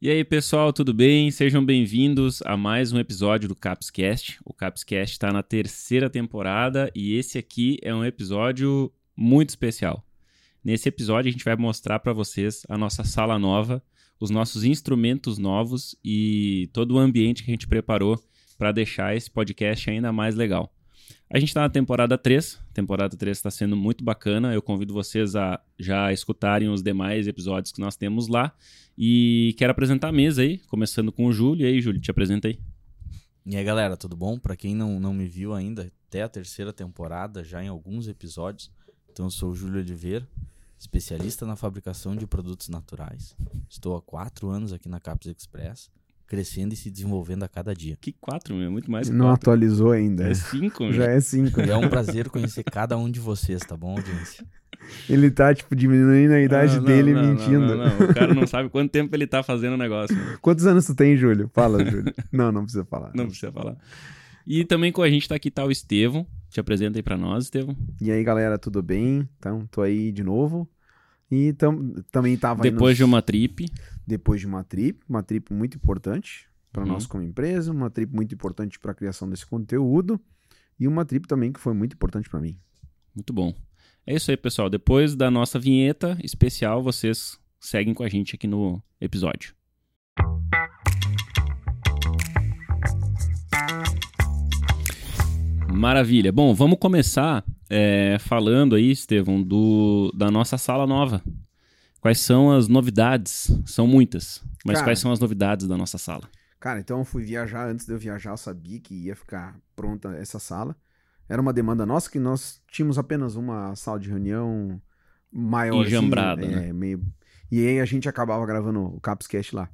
E aí, pessoal, tudo bem? Sejam bem-vindos a mais um episódio do Capscast. O Capscast está na terceira temporada e esse aqui é um episódio muito especial. Nesse episódio, a gente vai mostrar para vocês a nossa sala nova, os nossos instrumentos novos e todo o ambiente que a gente preparou para deixar esse podcast ainda mais legal. A gente está na temporada 3. A temporada 3 está sendo muito bacana. Eu convido vocês a já escutarem os demais episódios que nós temos lá. E quero apresentar a mesa aí, começando com o Júlio. E aí, Júlio, te apresenta aí. E aí, galera, tudo bom? Para quem não, não me viu ainda, até a terceira temporada, já em alguns episódios. Então, eu sou o Júlio Oliveira, especialista na fabricação de produtos naturais. Estou há quatro anos aqui na Caps Express crescendo e se desenvolvendo a cada dia. Que quatro, meu, muito mais que Não quatro. atualizou ainda. É cinco, meu. Já é cinco. E é um prazer conhecer cada um de vocês, tá bom, audiência? Ele tá, tipo, diminuindo a idade Não, não, dele e não, mentindo. Não, não, O cara não sabe quanto tempo ele tá fazendo o negócio. meu. Quantos anos tu tem, Júlio? Fala, Júlio. não, não precisa falar. Não precisa falar. E também com a gente tá aqui tá o Estevão. Te apresenta aí pra nós, Estevão. E aí, galera, tudo bem? Então, tô aí de novo. E tam, também tava aí Depois nos- de uma trip. Depois de uma trip, uma trip muito importante para Uhum. nós como empresa, uma trip muito importante para a criação desse conteúdo e uma trip também que foi muito importante para mim. Muito bom. É isso aí, pessoal. Depois da nossa vinheta especial, vocês seguem com a gente aqui no episódio. Maravilha. Bom, vamos começar é, falando aí, Estevão, do, da nossa sala nova. Quais são as novidades? São muitas, mas Cara. quais são as novidades da nossa sala? Cara, então eu fui viajar, antes de eu viajar eu sabia que ia ficar pronta essa sala. Era uma demanda nossa que nós tínhamos apenas uma sala de reunião maior. Enjambrada, é, né? meio... E aí a gente acabava gravando o Capscast lá.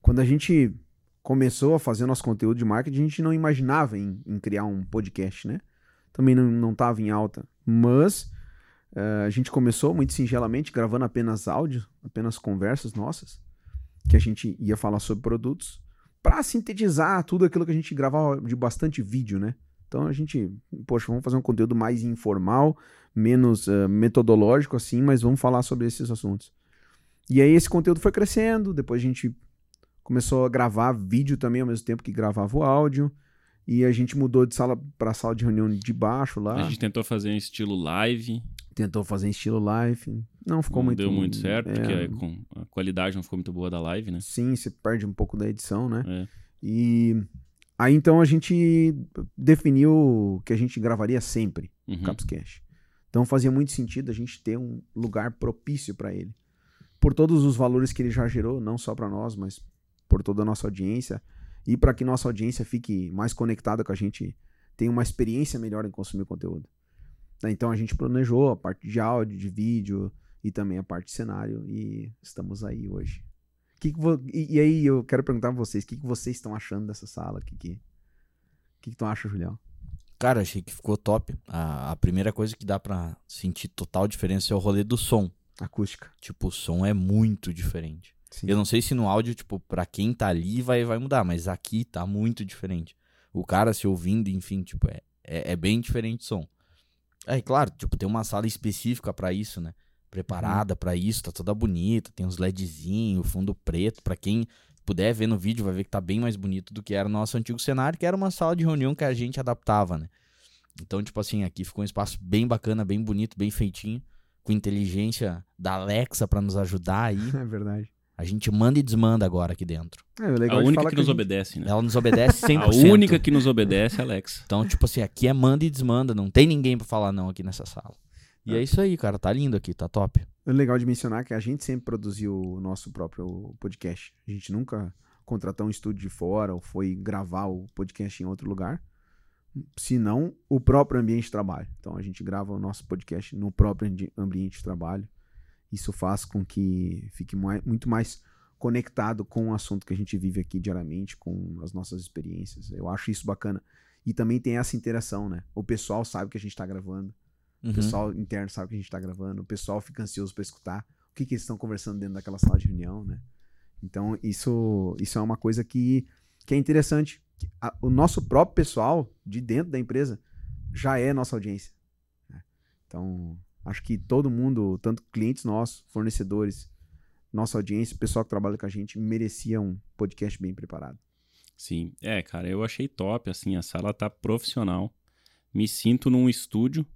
Quando a gente começou a fazer nosso conteúdo de marketing, a gente não imaginava em, em criar um podcast, né? Também não, não tava em alta. Mas eh, a gente começou muito singelamente gravando apenas áudio, apenas conversas nossas, que a gente ia falar sobre produtos para sintetizar tudo aquilo que a gente gravava de bastante vídeo, né? Então a gente, poxa, vamos fazer um conteúdo mais informal, menos eh, metodológico assim, mas vamos falar sobre esses assuntos. E aí esse conteúdo foi crescendo, depois a gente começou a gravar vídeo também ao mesmo tempo que gravava o áudio, e a gente mudou de sala para sala de reunião de baixo lá, A gente tentou fazer um estilo live, tentou fazer em estilo live, não ficou não muito deu muito certo, é, porque a, com- a qualidade não ficou muito boa da live, né? Sim, você perde um pouco da edição, né? É. E aí então a gente definiu que a gente gravaria sempre o Uhum. Capscash. Então fazia muito sentido a gente ter um lugar propício para ele. Por todos os valores que ele já gerou, não só para nós, mas por toda a nossa audiência e para que nossa audiência fique mais conectada com a gente, tenha uma experiência melhor em consumir conteúdo. Né, Então a gente planejou a parte de áudio, de vídeo e também a parte de cenário e estamos aí hoje. Que que vo- e, e aí eu quero perguntar pra vocês, o que, que vocês estão achando dessa sala? O que, que, que, que tu acha, Julião? Cara, achei que ficou top. A, a primeira coisa que dá pra sentir total diferença é o rolê do som. Acústica. Tipo, o som é muito diferente. Sim. Eu não sei se no áudio, tipo, pra quem tá ali vai, vai mudar, mas aqui tá muito diferente. O cara se ouvindo, enfim, tipo, é, é, é bem diferente o som. É, claro, tipo, tem uma sala específica pra isso, né? Preparada pra isso, tá toda bonita, tem uns LEDzinhos, fundo preto. Pra quem puder ver no vídeo, vai ver que tá bem mais bonito do que era o nosso antigo cenário, que era uma sala de reunião que a gente adaptava, né? Então, tipo assim, aqui ficou um espaço bem bacana, bem bonito, bem feitinho, com inteligência da Alexa pra nos ajudar aí. É verdade. A gente manda e desmanda agora aqui dentro. É, A única que a nos gente- obedece, né? Ela nos obedece 100%. A única que nos obedece é a Alexa. Então, tipo assim, aqui é manda e desmanda. Não tem ninguém pra falar não aqui nessa sala. E Ah. é isso aí, cara. Tá lindo aqui, tá top. O legal de mencionar é que a gente sempre produziu o nosso próprio podcast. A gente nunca contratou um estúdio de fora ou foi gravar o podcast em outro lugar, senão o próprio ambiente de trabalho. Então a gente grava o nosso podcast no próprio ambi- ambiente de trabalho. Isso faz com que fique mai- muito mais conectado com o assunto que a gente vive aqui diariamente, com as nossas experiências. Eu acho isso bacana. E também tem essa interação, né? O pessoal sabe que a gente tá gravando. Uhum. O pessoal interno sabe que a gente tá gravando, o pessoal fica ansioso pra escutar o que, que eles estão conversando dentro daquela sala de reunião, né? Então, isso, isso é uma coisa que, que é interessante. A- o nosso próprio pessoal de dentro da empresa já é nossa audiência. né? Então, acho que todo mundo, tanto clientes nossos, fornecedores, nossa audiência, o pessoal que trabalha com a gente, merecia um podcast bem preparado. Sim. É, cara, eu achei top, assim, a sala tá profissional. Me sinto num estúdio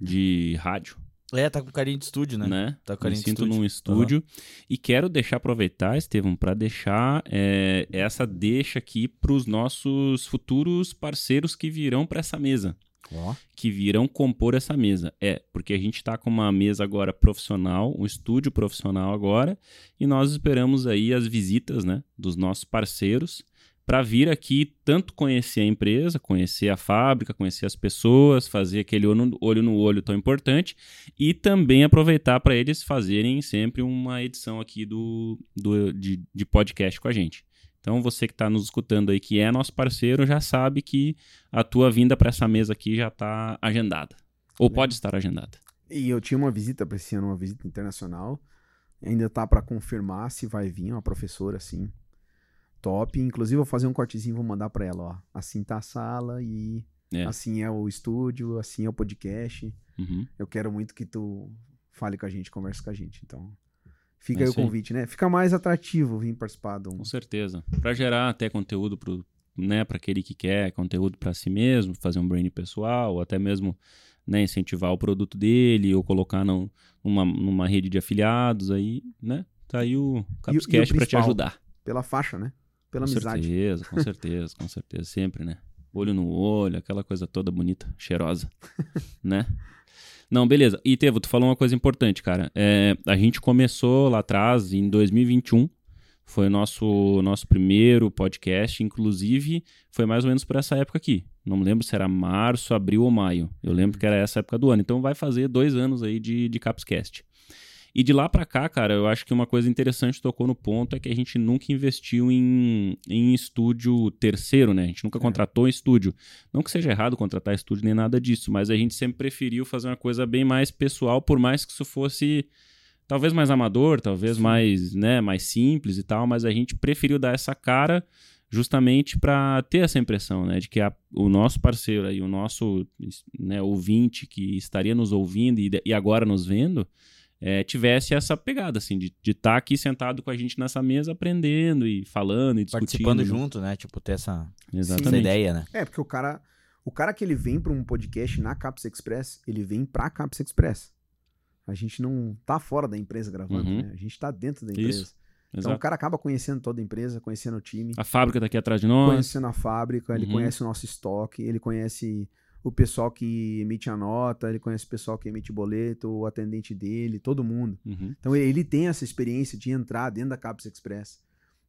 de rádio, É, tá com carinho de estúdio, né? né? Tá com Me carinho de sinto estúdio. num estúdio. E quero deixar aproveitar, Estevam, para deixar é, essa deixa aqui pros nossos futuros parceiros que virão para essa mesa. Ó. que virão compor essa mesa. É, porque a gente está com uma mesa agora profissional, um estúdio profissional agora, e nós esperamos aí as visitas, né, dos nossos parceiros para vir aqui tanto conhecer a empresa, conhecer a fábrica, conhecer as pessoas, fazer aquele olho no olho, no olho tão importante e também aproveitar para eles fazerem sempre uma edição aqui do, do de, de podcast com a gente. Então você que está nos escutando aí, que é nosso parceiro, já sabe que a tua vinda para essa mesa aqui já está agendada. Ou Legal. pode estar agendada. E eu tinha uma visita para esse ano, uma visita internacional. Ainda tá para confirmar se vai vir uma professora assim. Top. Inclusive, vou fazer um cortezinho e vou mandar para ela, ó. Assim tá a sala e É. assim é o estúdio, assim é o podcast. Uhum. Eu quero muito que tu fale com a gente, converse com a gente. Então, fica É aí o isso aí. convite, né? Fica mais atrativo vir participar de um. Com certeza. Para gerar até conteúdo pro, né, para aquele que quer conteúdo para si mesmo, fazer um brand pessoal, ou até mesmo né, incentivar o produto dele ou colocar num- numa, numa rede de afiliados aí, né? Tá aí o Capscast para te ajudar. Pela faixa, né? Pela com amizade. certeza, com certeza, com certeza, sempre, né? Olho no olho, aquela coisa toda bonita, cheirosa, né? Não, beleza. E Tevo, tu falou uma coisa importante, cara. É, a gente começou lá atrás, em 2021, foi o nosso, nosso primeiro podcast, inclusive foi mais ou menos por essa época aqui. Não me lembro se era março, abril ou maio. Eu lembro que era essa época do ano. Então vai fazer dois anos aí de, de Capscast. E de lá pra cá, cara, eu acho que uma coisa interessante tocou no ponto é que a gente nunca investiu em, em estúdio terceiro, né? A gente nunca contratou um estúdio. Não que seja errado contratar estúdio nem nada disso, mas a gente sempre preferiu fazer uma coisa bem mais pessoal, por mais que isso fosse talvez mais amador, talvez mais, né, mais simples e tal, mas a gente preferiu dar essa cara justamente para ter essa impressão, né, de que a- o nosso parceiro aí, o nosso né, ouvinte que estaria nos ouvindo e, e agora nos vendo, é, tivesse essa pegada, assim, de estar aqui sentado com a gente nessa mesa aprendendo e falando e discutindo. Participando junto, né? Tipo, ter essa, essa ideia, né? É, porque o cara, o cara que ele vem para um podcast na Caps Express, ele vem pra Caps Express. A gente não tá fora da empresa gravando, Uhum. né? A gente tá dentro da Isso, empresa. Então Exato. o cara acaba conhecendo toda a empresa, conhecendo o time, A fábrica tá aqui atrás de nós. conhecendo a fábrica, ele Uhum. conhece o nosso estoque, ele conhece o pessoal que emite a nota, ele conhece o pessoal que emite boleto, o atendente dele, todo mundo. Uhum. Então ele tem essa experiência de entrar dentro da Caps Express.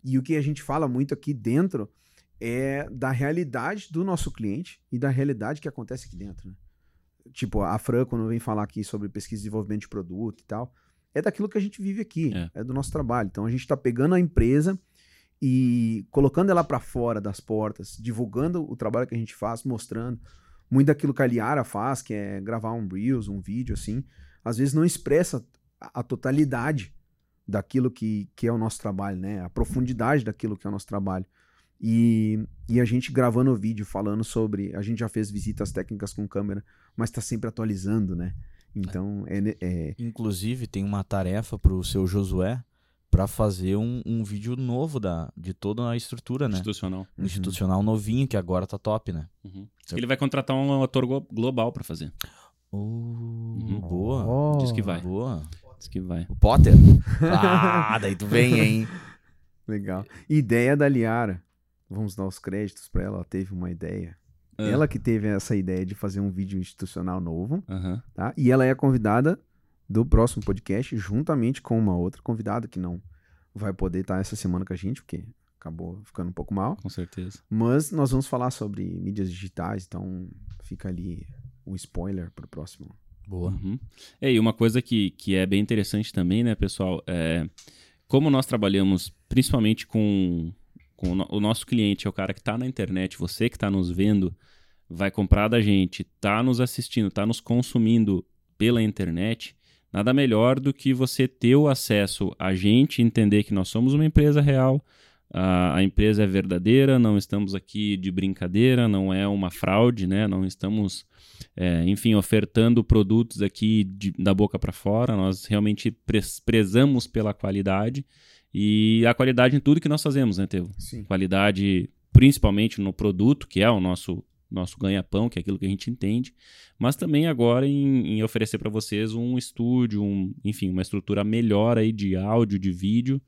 E o que a gente fala muito aqui dentro é da realidade do nosso cliente e da realidade que acontece aqui dentro. né? Tipo, a Fran, quando vem falar aqui sobre pesquisa e desenvolvimento de produto e tal, é daquilo que a gente vive aqui, É. é, do nosso trabalho. Então a gente está pegando a empresa e colocando ela para fora das portas, divulgando o trabalho que a gente faz, mostrando muito daquilo que a Liara faz, que é gravar um Reels, um vídeo assim, às vezes não expressa a, totalidade daquilo que, que é o nosso trabalho, né? A profundidade daquilo que é o nosso trabalho. E, e a gente gravando o vídeo falando sobre. A gente já fez visitas técnicas com câmera, mas está sempre atualizando, né? Então, é, ne- é, Inclusive, tem uma tarefa pro seu Josué pra fazer um, um vídeo novo da, de toda a estrutura, né? Institucional. Uhum. Institucional novinho, que agora tá top, né? Uhum. Ele vai contratar um ator glo- global pra fazer. Uh, Boa. Ó, Diz que vai. Boa. Diz que vai. O Potter? ah, daí tu vem, hein? Legal. Ideia da Liara. Vamos dar os créditos para ela. Ela teve uma ideia. Ah. Ela que teve essa ideia de fazer um vídeo institucional novo. Tá? E ela é convidada do próximo podcast, juntamente com uma outra convidada que não vai poder estar essa semana com a gente, porque acabou ficando um pouco mal. Com certeza. Mas nós vamos falar sobre mídias digitais, então fica ali um spoiler para o próximo. Boa. Uhum. É, e uma coisa que, que é bem interessante também, né, pessoal? É, como nós trabalhamos principalmente com, com o no- o nosso cliente, é o cara que está na internet, você que está nos vendo, vai comprar da gente, está nos assistindo, está nos consumindo pela internet, nada melhor do que você ter o acesso a gente, entender que nós somos uma empresa real, a, empresa é verdadeira, não estamos aqui de brincadeira, não é uma fraude, né? Não estamos, é, enfim, ofertando produtos aqui de, da boca para fora. Nós realmente prezamos pela qualidade e a qualidade em tudo que nós fazemos, né, Teu? Sim. Qualidade principalmente no produto, que é o nosso nosso ganha-pão, que é aquilo que a gente entende, mas também agora em, em oferecer para vocês um estúdio, um, enfim, uma estrutura melhor aí de áudio, de vídeo,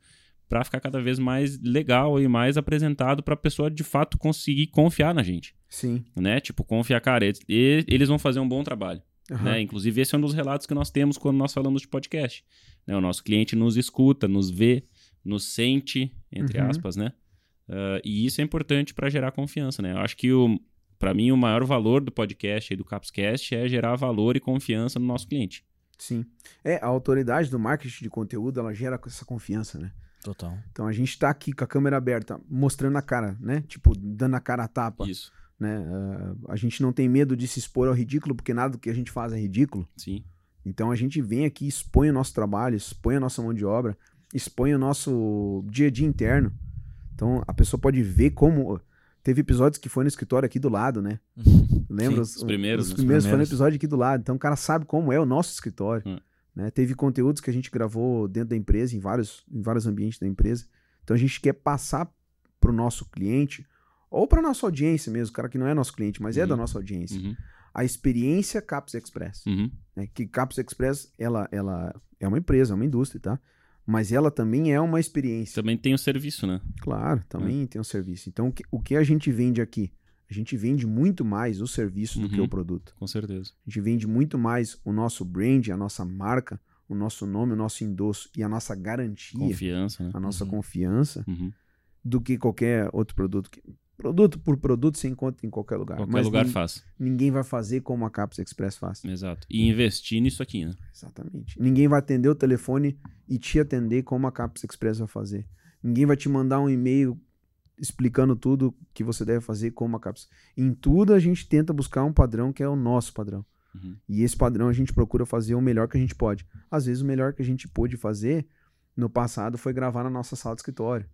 para ficar cada vez mais legal e mais apresentado para a pessoa de fato conseguir confiar na gente. Sim. Né? Tipo, confiar, cara, eles, eles vão fazer um bom trabalho. Aham. Né? Inclusive, esse é um dos relatos que nós temos quando nós falamos de podcast. Né? O nosso cliente nos escuta, nos vê, nos sente, entre Uhum. aspas, né? Ah, e isso é importante para gerar confiança, né? Eu acho que, para mim, o maior valor do podcast e do Capscast é gerar valor e confiança no nosso cliente. Sim. É, a autoridade do marketing de conteúdo, ela gera essa confiança, né? Total. Então a gente tá aqui com a câmera aberta, mostrando a cara, né? Tipo, dando a cara a tapa, Isso, né? Ah, a gente não tem medo de se expor ao ridículo, porque nada do que a gente faz é ridículo. sim. Então a gente vem aqui, expõe o nosso trabalho, expõe a nossa mão de obra, expõe o nosso dia a dia interno. Então a pessoa pode ver como. Teve episódios que foi no escritório aqui do lado, né? Lembra? Sim, os primeiros, Os né? primeiros foi no primeiros. episódio aqui do lado. Então o cara sabe como é o nosso escritório. Hum. Né? Teve conteúdos que a gente gravou dentro da empresa, em vários, em vários ambientes da empresa. Então a gente quer passar pro nosso cliente, ou para nossa audiência mesmo, o cara que não é nosso cliente, mas é Uhum. da nossa audiência, Uhum, a experiência Caps Express uhum, né? Que Caps Express, ela, ela é uma empresa, é uma indústria, tá? Mas ela também é uma experiência. Também tem o serviço, né? Claro, também tem um serviço. Então, o que, o a gente vende aqui? A gente vende muito mais o serviço do que Uhum. o produto. Com certeza. A gente vende muito mais o nosso brand, a nossa marca, o nosso nome, o nosso endosso e a nossa garantia, Confiança, né? a nossa Uhum. confiança, Uhum. do que qualquer outro produto. Produto por produto você encontra em qualquer lugar. Qualquer lugar faz. ninguém vai fazer como a Caps Express faz. Exato. E investir nisso aqui, né? Exatamente. Ninguém vai atender o telefone e te atender como a Caps Express vai fazer. Ninguém vai te mandar um e-mail explicando tudo que você deve fazer como a Caps. Em tudo a gente tenta buscar um padrão que é o nosso padrão. Uhum. E esse padrão a gente procura fazer o melhor que a gente pode. Às vezes o melhor que a gente pôde fazer no passado foi gravar na nossa sala de escritório.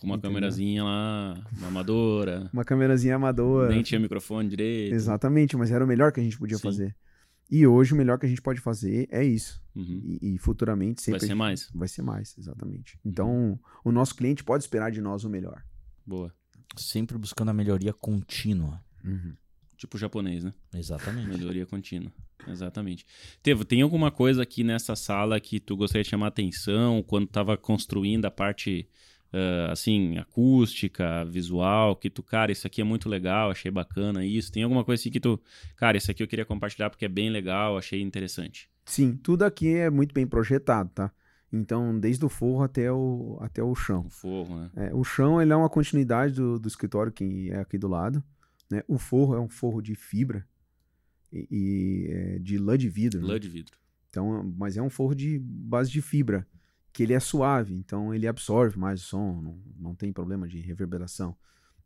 Com uma Entendeu? câmerazinha lá, uma amadora, Uma câmerazinha amadora. nem tinha microfone direito. Exatamente, mas era o melhor que a gente podia Sim. fazer. E hoje o melhor que a gente pode fazer é isso. Uhum. E, e futuramente sempre Vai ser mais. Vai ser mais, exatamente. Então, o nosso cliente pode esperar de nós o melhor. Boa. Sempre buscando a melhoria contínua. Tipo japonês, né? Exatamente. Melhoria contínua. Exatamente. Tevo, tem alguma coisa aqui nessa sala que tu gostaria de chamar atenção quando tava construindo a parte, ah, assim, acústica, visual, que tu, cara, isso aqui é muito legal, achei bacana isso. Tem alguma coisa assim que tu, cara, isso aqui eu queria compartilhar porque é bem legal, achei interessante. Sim, tudo aqui é muito bem projetado, tá? Então, desde o forro até o, até o chão. O forro, né? É, o chão ele é uma continuidade do, do escritório que é aqui do lado. Né? O forro é um forro de fibra e, e, é, de lã de vidro. né? Lã de vidro. Então, mas é um forro de base de fibra, que ele é suave, então ele absorve mais o som, não, não tem problema de reverberação.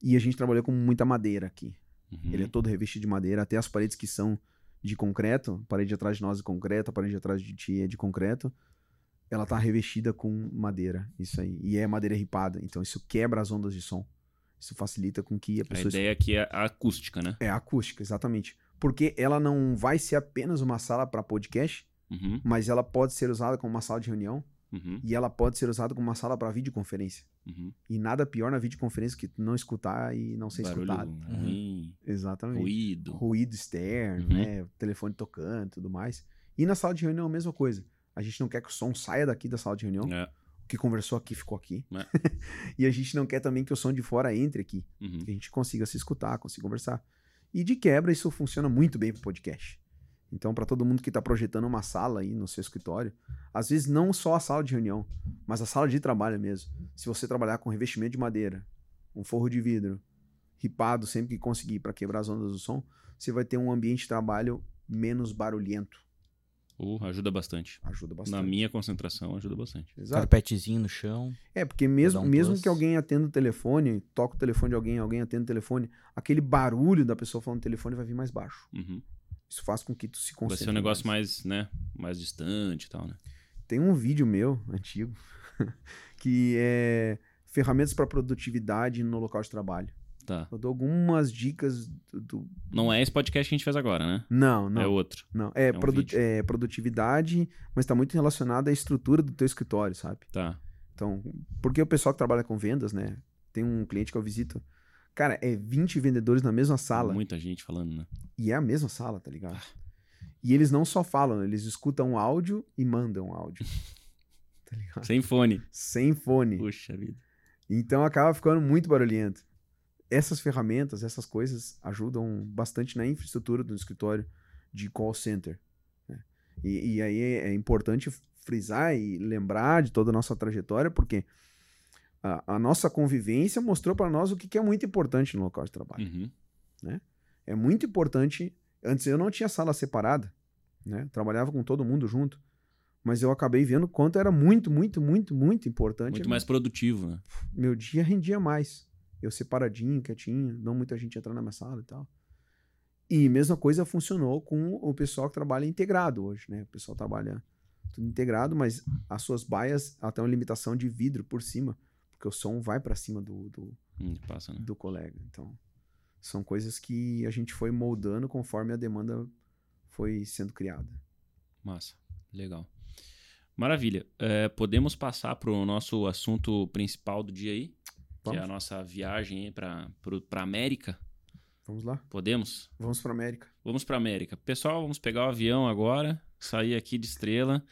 E a gente trabalhou com muita madeira aqui. Uhum. Ele é todo revestido de madeira, até as paredes que são de concreto, a parede atrás de nós é concreto, a parede atrás de ti é de concreto, ela tá revestida com madeira, isso aí. E é madeira ripada, então isso quebra as ondas de som. Isso facilita com que a A pessoa ideia aqui é a acústica, né? é a acústica, exatamente. Porque ela não vai ser apenas uma sala para podcast, Uhum, mas ela pode ser usada como uma sala de reunião uhum, e ela pode ser usada como uma sala para videoconferência. uhum. E nada pior na videoconferência que tu não escutar e não ser Barulho escutado. ruim, Exatamente. ruído. Ruído externo, Uhum. né? Telefone tocando e tudo mais. E na sala de reunião a mesma coisa. A gente não quer que o som saia daqui da sala de reunião. É, O que conversou aqui ficou aqui. É. e a gente não quer também que o som de fora entre aqui. uhum. Que a gente consiga se escutar, consiga conversar. E de quebra, isso funciona muito bem pro podcast. Então, para todo mundo que está projetando uma sala aí no seu escritório, às vezes não só a sala de reunião, mas a sala de trabalho mesmo. Se você trabalhar com revestimento de madeira, um forro de vidro, ripado sempre que conseguir para quebrar as ondas do som, você vai ter um ambiente de trabalho menos barulhento. Uh, ajuda bastante. Ajuda bastante. Na minha concentração, ajuda bastante. Exato. Carpetezinho no chão. É, porque mesmo, um mesmo plus. que alguém atenda o telefone, toca o telefone de alguém, alguém atenda o telefone, aquele barulho da pessoa falando no telefone vai vir mais baixo. Uhum. Isso faz com que tu se Vai concentre. ser um negócio mais, né? Mais distante e tal, né? Tem um vídeo meu, antigo, que é ferramentas para produtividade no local de trabalho. Tá. Eu dou algumas dicas do. do- Não é esse podcast que a gente fez agora, né? Não, não. É outro. Não, é, um produ- vídeo. é produtividade, mas está muito relacionado à estrutura do teu escritório, sabe? Tá. Então, porque o pessoal que trabalha com vendas, né? Tem um cliente que eu visito. Cara, é 20 vendedores na mesma sala. Muita gente falando, né? E é a mesma sala, tá ligado? E eles não só falam, eles escutam áudio e mandam áudio. tá ligado? Sem fone. Sem fone. Puxa vida. Então acaba ficando muito barulhento. Essas ferramentas, essas coisas ajudam bastante na infraestrutura do escritório de call center. né? E, e aí é, é importante frisar e lembrar de toda a nossa trajetória, porque a, a nossa convivência mostrou para nós o que, que é muito importante no local de trabalho. Uhum. É muito importante. Antes eu não tinha sala separada, né? Trabalhava com todo mundo junto. Mas eu acabei vendo quanto era muito, muito, muito, muito importante. Muito mais produtivo, né? Meu dia rendia mais. Eu separadinho, quietinho, não muita gente entrando na minha sala e tal. E mesma coisa funcionou com o pessoal que trabalha integrado hoje, né? O pessoal trabalha tudo integrado, mas as suas baias tem uma limitação de vidro por cima, porque o som vai para cima do, do, Hum, passa, né? do colega. Então, são coisas que a gente foi moldando conforme a demanda foi sendo criada. Massa. Legal. Maravilha. É, podemos passar para o nosso assunto principal do dia aí? Que é Vamos? a nossa viagem para a América. Vamos lá? Podemos? Vamos para América. Vamos para América. Pessoal, vamos pegar o avião agora, sair aqui de Estrela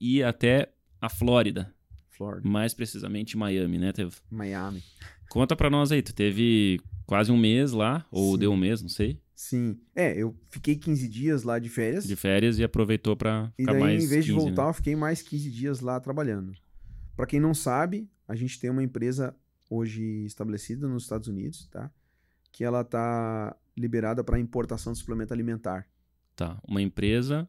e ir até a Flórida, Florida, mais precisamente Miami, né, Tev? Miami. Conta pra nós aí, tu teve quase um mês lá, ou Sim. deu um mês, não sei, Sim. É, eu fiquei 15 dias lá de férias. de férias e aproveitou pra E ficar daí, mais em vez de 15, voltar, né? eu fiquei mais 15 dias lá trabalhando. Pra quem não sabe, a gente tem uma empresa hoje estabelecida nos Estados Unidos, tá? Que ela tá liberada para importação de suplemento alimentar. Tá, uma empresa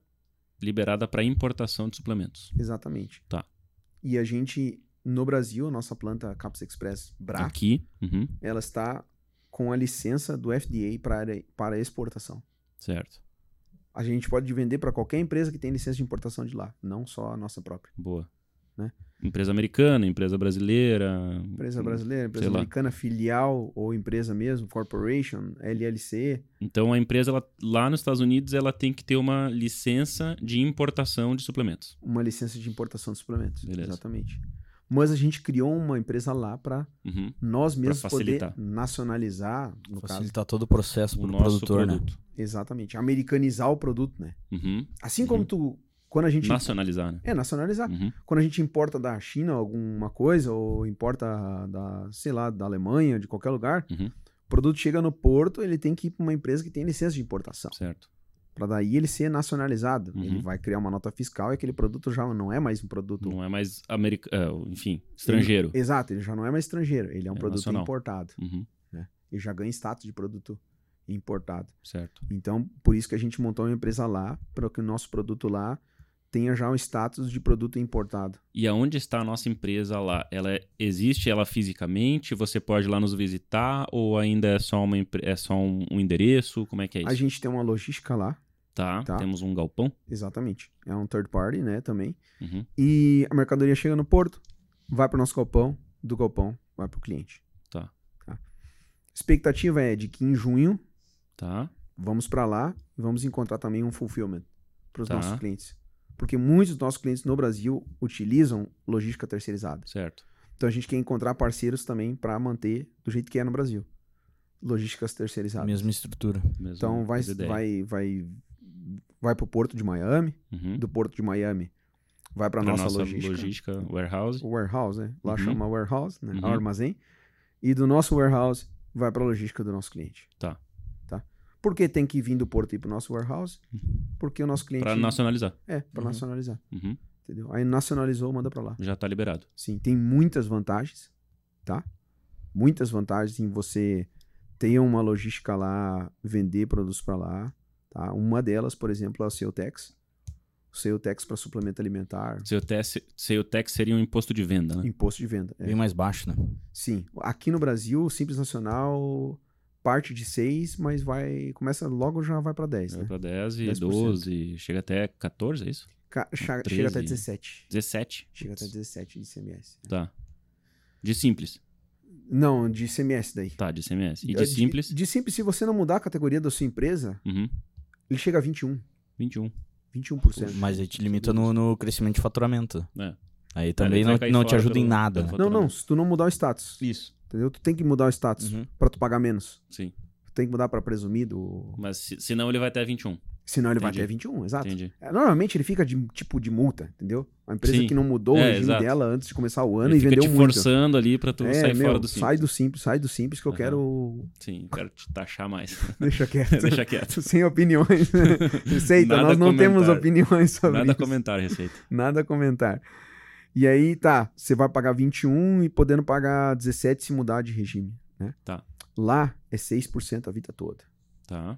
liberada pra importação de suplementos. Exatamente. Tá. E a gente, no Brasil, a nossa planta Caps Express Bra, Aqui, uhum, ela está com a licença do FDA para, para exportação. certo, A gente pode vender para qualquer empresa que tem licença de importação de lá, não só a nossa própria. boa. Né? Empresa americana, empresa brasileira. Empresa brasileira, empresa sei lá. americana, filial ou empresa mesmo, corporation, LLC. Então a empresa ela- lá nos Estados Unidos ela tem que ter uma licença de importação de suplementos. uma licença de importação de suplementos. Beleza. Exatamente. Mas a gente criou uma empresa lá para Uhum. nós mesmos poder facilitar. nacionalizar, no caso. Facilitar todo o processo O pro nosso produtor, né? produto. Exatamente. Americanizar o produto, né? Uhum. Assim como tu. Quando a gente. Nacionalizar, né? É, nacionalizar. Uhum. Quando a gente importa da China alguma coisa, ou importa da, sei lá, da Alemanha, de qualquer lugar, Uhum. o produto chega no porto, ele tem que ir para uma empresa que tem licença de importação. Certo. Para daí ele ser nacionalizado. Uhum. Ele vai criar uma nota fiscal e aquele produto já não é mais um produto. Não é mais americano, enfim, estrangeiro. Exato, ele já não é mais estrangeiro, ele é um É produto nacional. importado. Uhum. Ele já ganha status de produto importado. Certo. Então, por isso que a gente montou uma empresa lá, para que o nosso produto lá tenha já um status de produto importado. E aonde está a nossa empresa lá? Ela é- existe ela fisicamente? Você pode ir lá nos visitar ou ainda é só uma é só um, um endereço? Como é que é isso? A gente tem uma logística lá, Tá, Tá. temos um galpão. exatamente. É um third party, né, também. Uhum. E a mercadoria chega no porto, vai para o nosso galpão, do galpão vai para o cliente. Tá. Expectativa é de que em junho Tá. vamos para lá e vamos encontrar também um fulfillment para os Tá. nossos clientes. Porque muitos dos nossos clientes no Brasil utilizam logística terceirizada. Certo. Então a gente quer encontrar parceiros também para manter do jeito que é no Brasil. Logísticas terceirizadas. Mesma estrutura. Mesmo, Então vai, mesma ideia. vai, vai, vai pro porto de Miami, Uhum. do porto de Miami vai para nossa, nossa logística, logística warehouse. o warehouse, né? Lá Uhum. chama warehouse, né? Uhum. Armazém. E do nosso warehouse vai para a logística do nosso cliente. Tá. Por que tem que vir do porto e ir pro nosso warehouse? Porque o nosso cliente Pra nacionalizar. é para Uhum. nacionalizar, Uhum. entendeu? Aí nacionalizou, manda para lá. Já tá liberado. Sim, tem muitas vantagens, tá? Muitas vantagens em você ter uma logística lá, vender produtos para lá, tá? Uma delas, por exemplo, é o Ceotex. O Ceotex para suplemento alimentar, tax seria um imposto de venda, né? imposto de venda. é. Bem mais baixo, né? Sim, aqui no Brasil, o Simples Nacional parte de 6, mas vai começa logo já vai para 10, Vai né? pra 10 e 10%. 12, chega até 14, é isso? Ca- cha- 13. Chega até 17. 17. Chega até 17 de ICMS. Tá. De simples. Não, de CMS daí. Tá, de CMS. E É, de simples? De, simples, se você não mudar a categoria da sua empresa, Uhum. ele chega a 21. 21. 21%. Mas aí te limita no, no crescimento de faturamento. É. Aí também não, cair não te ajuda em pelo- nada. pelo né? Não, não, se tu não mudar o status, Isso. Entendeu? Tu tem que mudar o status Uhum. pra tu pagar menos. Sim. Tu tem que mudar pra presumido, Mas se, senão ele vai até 21. senão ele vai Entendi. até 21, exato. Entendi. É, normalmente ele fica de tipo de multa, entendeu? A empresa Sim. que não mudou É, o regime exato. dela antes de começar o ano ele e vendeu muito. forçando ali pra tu é, sair meu, fora do simples. sai do simples, sai do simples que eu quero. Sim, quero te taxar mais. Deixa quieto. Deixa quieto. Sem opiniões. Receita, Nada nós não temos comentar. opiniões sobre Nada a isso. comentar, Receita. Nada a comentar. E aí, tá, você vai pagar 21 e podendo pagar 17 se mudar de regime, né? Tá. Lá é 6% a vida toda. Tá.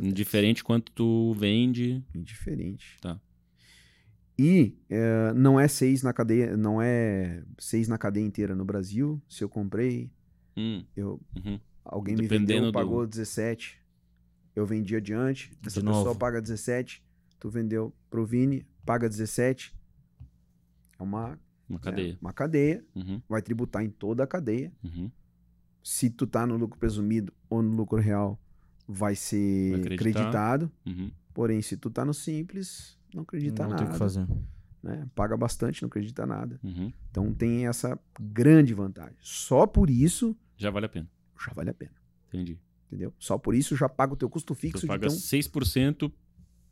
Indiferente quanto tu vende. indiferente. Tá. E é, não é 6 na cadeia, não é 6 na cadeia inteira no Brasil. Se eu comprei, Hum, eu, uhum. alguém me Dependendo vendeu, do- pagou 17. Eu vendi adiante. Essa pessoa paga 17. Tu vendeu pro Vini, paga 17. Uma, Uma é cadeia. uma cadeia. Uhum, Vai tributar em toda a cadeia. uhum. se tu tá no lucro presumido ou no lucro real, vai ser Vai acreditado. Uhum. Porém, se tu tá no simples, não acredita não tem o que nada. fazer. Né? Paga bastante, não acredita nada. Uhum. Então tem essa grande vantagem. Só por isso Já vale a pena. já vale a pena. Entendi. Entendeu? Só por isso já paga o teu custo fixo Tu de paga um... 6%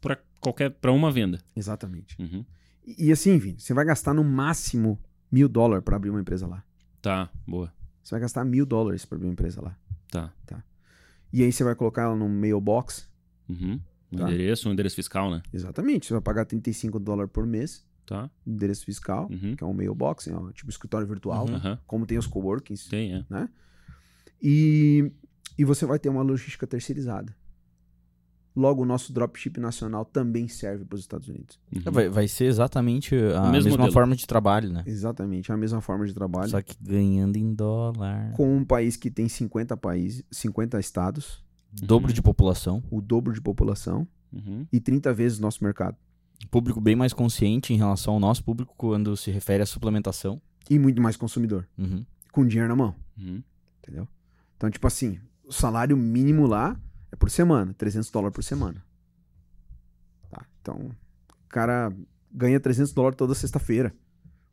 pra qualquer para uma venda. Exatamente. Uhum. E, e assim, Vini, você vai gastar no máximo mil dólares para abrir uma empresa lá. Tá, boa. Você vai gastar mil dólares para abrir uma empresa lá. Tá. E aí você vai colocar ela num mailbox. Uhum. Um Tá. endereço, um endereço fiscal, né? Exatamente. Você vai pagar 35 dólares por mês. Tá. endereço fiscal, Uhum. que é um mailbox, é um tipo escritório virtual, Uhum. Aham. como tem os coworkings, Tem, é. né? E, e você vai ter uma logística terceirizada. Logo, o nosso dropship nacional também serve para os Estados Unidos. Uhum. Vai, vai ser exatamente a mesmo mesma modelo. forma de trabalho, né? Exatamente, é a mesma forma de trabalho. Só que ganhando em dólar. Com um país que tem 50 países, 50 estados, Dobro de população. o dobro de população Uhum. e 30 vezes o nosso mercado. Público bem mais consciente em relação ao nosso público quando se refere à suplementação. E muito mais consumidor, Uhum. com dinheiro na mão, Uhum. entendeu? Então, tipo assim, o salário mínimo lá é por semana, 300 dólares por semana. Tá? Então, o cara ganha 300 dólares toda sexta-feira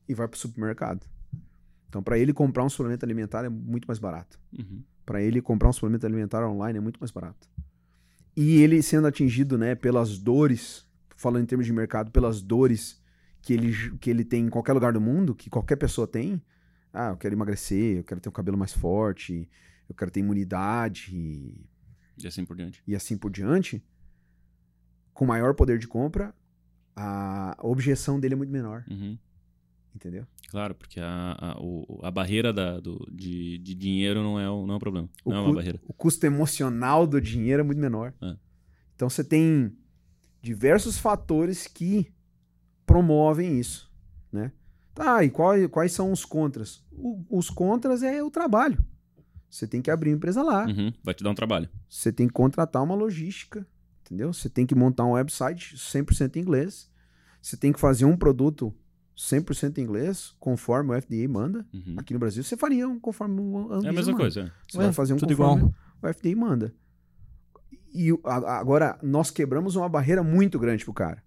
e vai pro supermercado. Então, para ele comprar um suplemento alimentar é muito mais barato. Uhum. Para ele comprar um suplemento alimentar online é muito mais barato. E ele sendo atingido, né, pelas dores, falando em termos de mercado, pelas dores que ele, que ele tem em qualquer lugar do mundo, que qualquer pessoa tem. Ah, eu quero emagrecer, eu quero ter um cabelo mais forte, eu quero ter imunidade e, assim por diante. e assim por diante. Com maior poder de compra, a objeção dele é muito menor, Uhum. entendeu? Claro, porque a, a, o- a barreira da, do, de, de dinheiro não é, o- não é um problema. O não é cu- uma barreira. o custo emocional do dinheiro é muito menor. É. Então você tem diversos fatores que promovem isso, né? Tá, e qual- quais são os contras? O- os contras é o trabalho. Você tem que abrir uma empresa lá, Uhum. Vai te dar um trabalho. você tem que contratar uma logística, entendeu? Você tem que montar um website 100% em inglês, você tem que fazer um produto 100% em inglês, conforme o FDA manda. Uhum. Aqui no Brasil você faria um conforme o Anvisa É a mesma manda. coisa. é. Você vai fazer um tudo conforme igual. o FDA manda. E agora, nós quebramos uma barreira muito grande pro cara.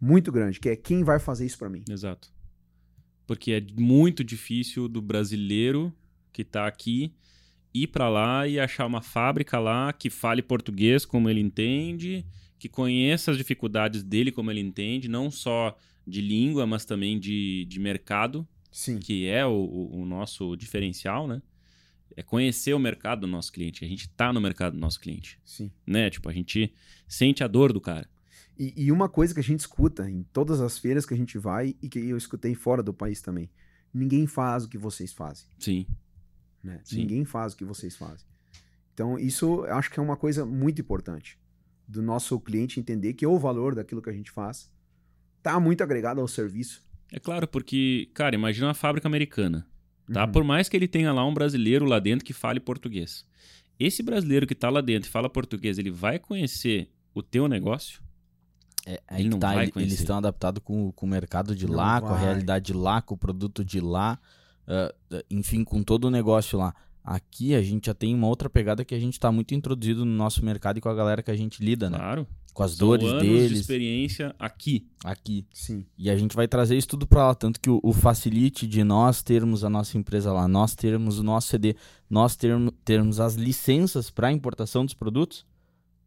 Muito grande, que é quem vai fazer isso pra mim. Exato. Porque é muito difícil do brasileiro que tá aqui ir pra lá e achar uma fábrica lá que fale português como ele entende, que conheça as dificuldades dele como ele entende, não só de língua, mas também de, de mercado, Sim. que é o, o- o nosso diferencial, né? É conhecer o mercado do nosso cliente. A gente tá no mercado do nosso cliente, Sim. né? Tipo, a gente sente a dor do cara. E, e uma coisa que a gente escuta em todas as feiras que a gente vai e que eu escutei fora do país também. Ninguém faz o que vocês fazem. Sim. Né? Sim. Ninguém faz o que vocês fazem. Então, isso eu acho que é uma coisa muito importante do nosso cliente entender que o valor daquilo que a gente faz tá muito agregado ao serviço. É claro, porque, cara, imagina uma fábrica americana. Tá? Uhum. Por mais que ele tenha lá um brasileiro lá dentro que fale português. Esse brasileiro que tá lá dentro e fala português, ele vai conhecer o teu negócio? É, aí Ele tá, vai eles estão adaptados com, com o mercado de Não lá, com a vai. realidade de lá, com o produto de lá. Ah, enfim, com todo o negócio lá. Aqui a gente já tem uma outra pegada que a gente tá muito introduzido no nosso mercado e com a galera que a gente lida, né? Claro. Com as São dores anos de deles experiência aqui. aqui. Sim. E a gente vai trazer isso tudo pra lá. Tanto que o, o facilite de nós termos a nossa empresa lá, nós termos o nosso CD, nós termos, termos as licenças para importação dos produtos,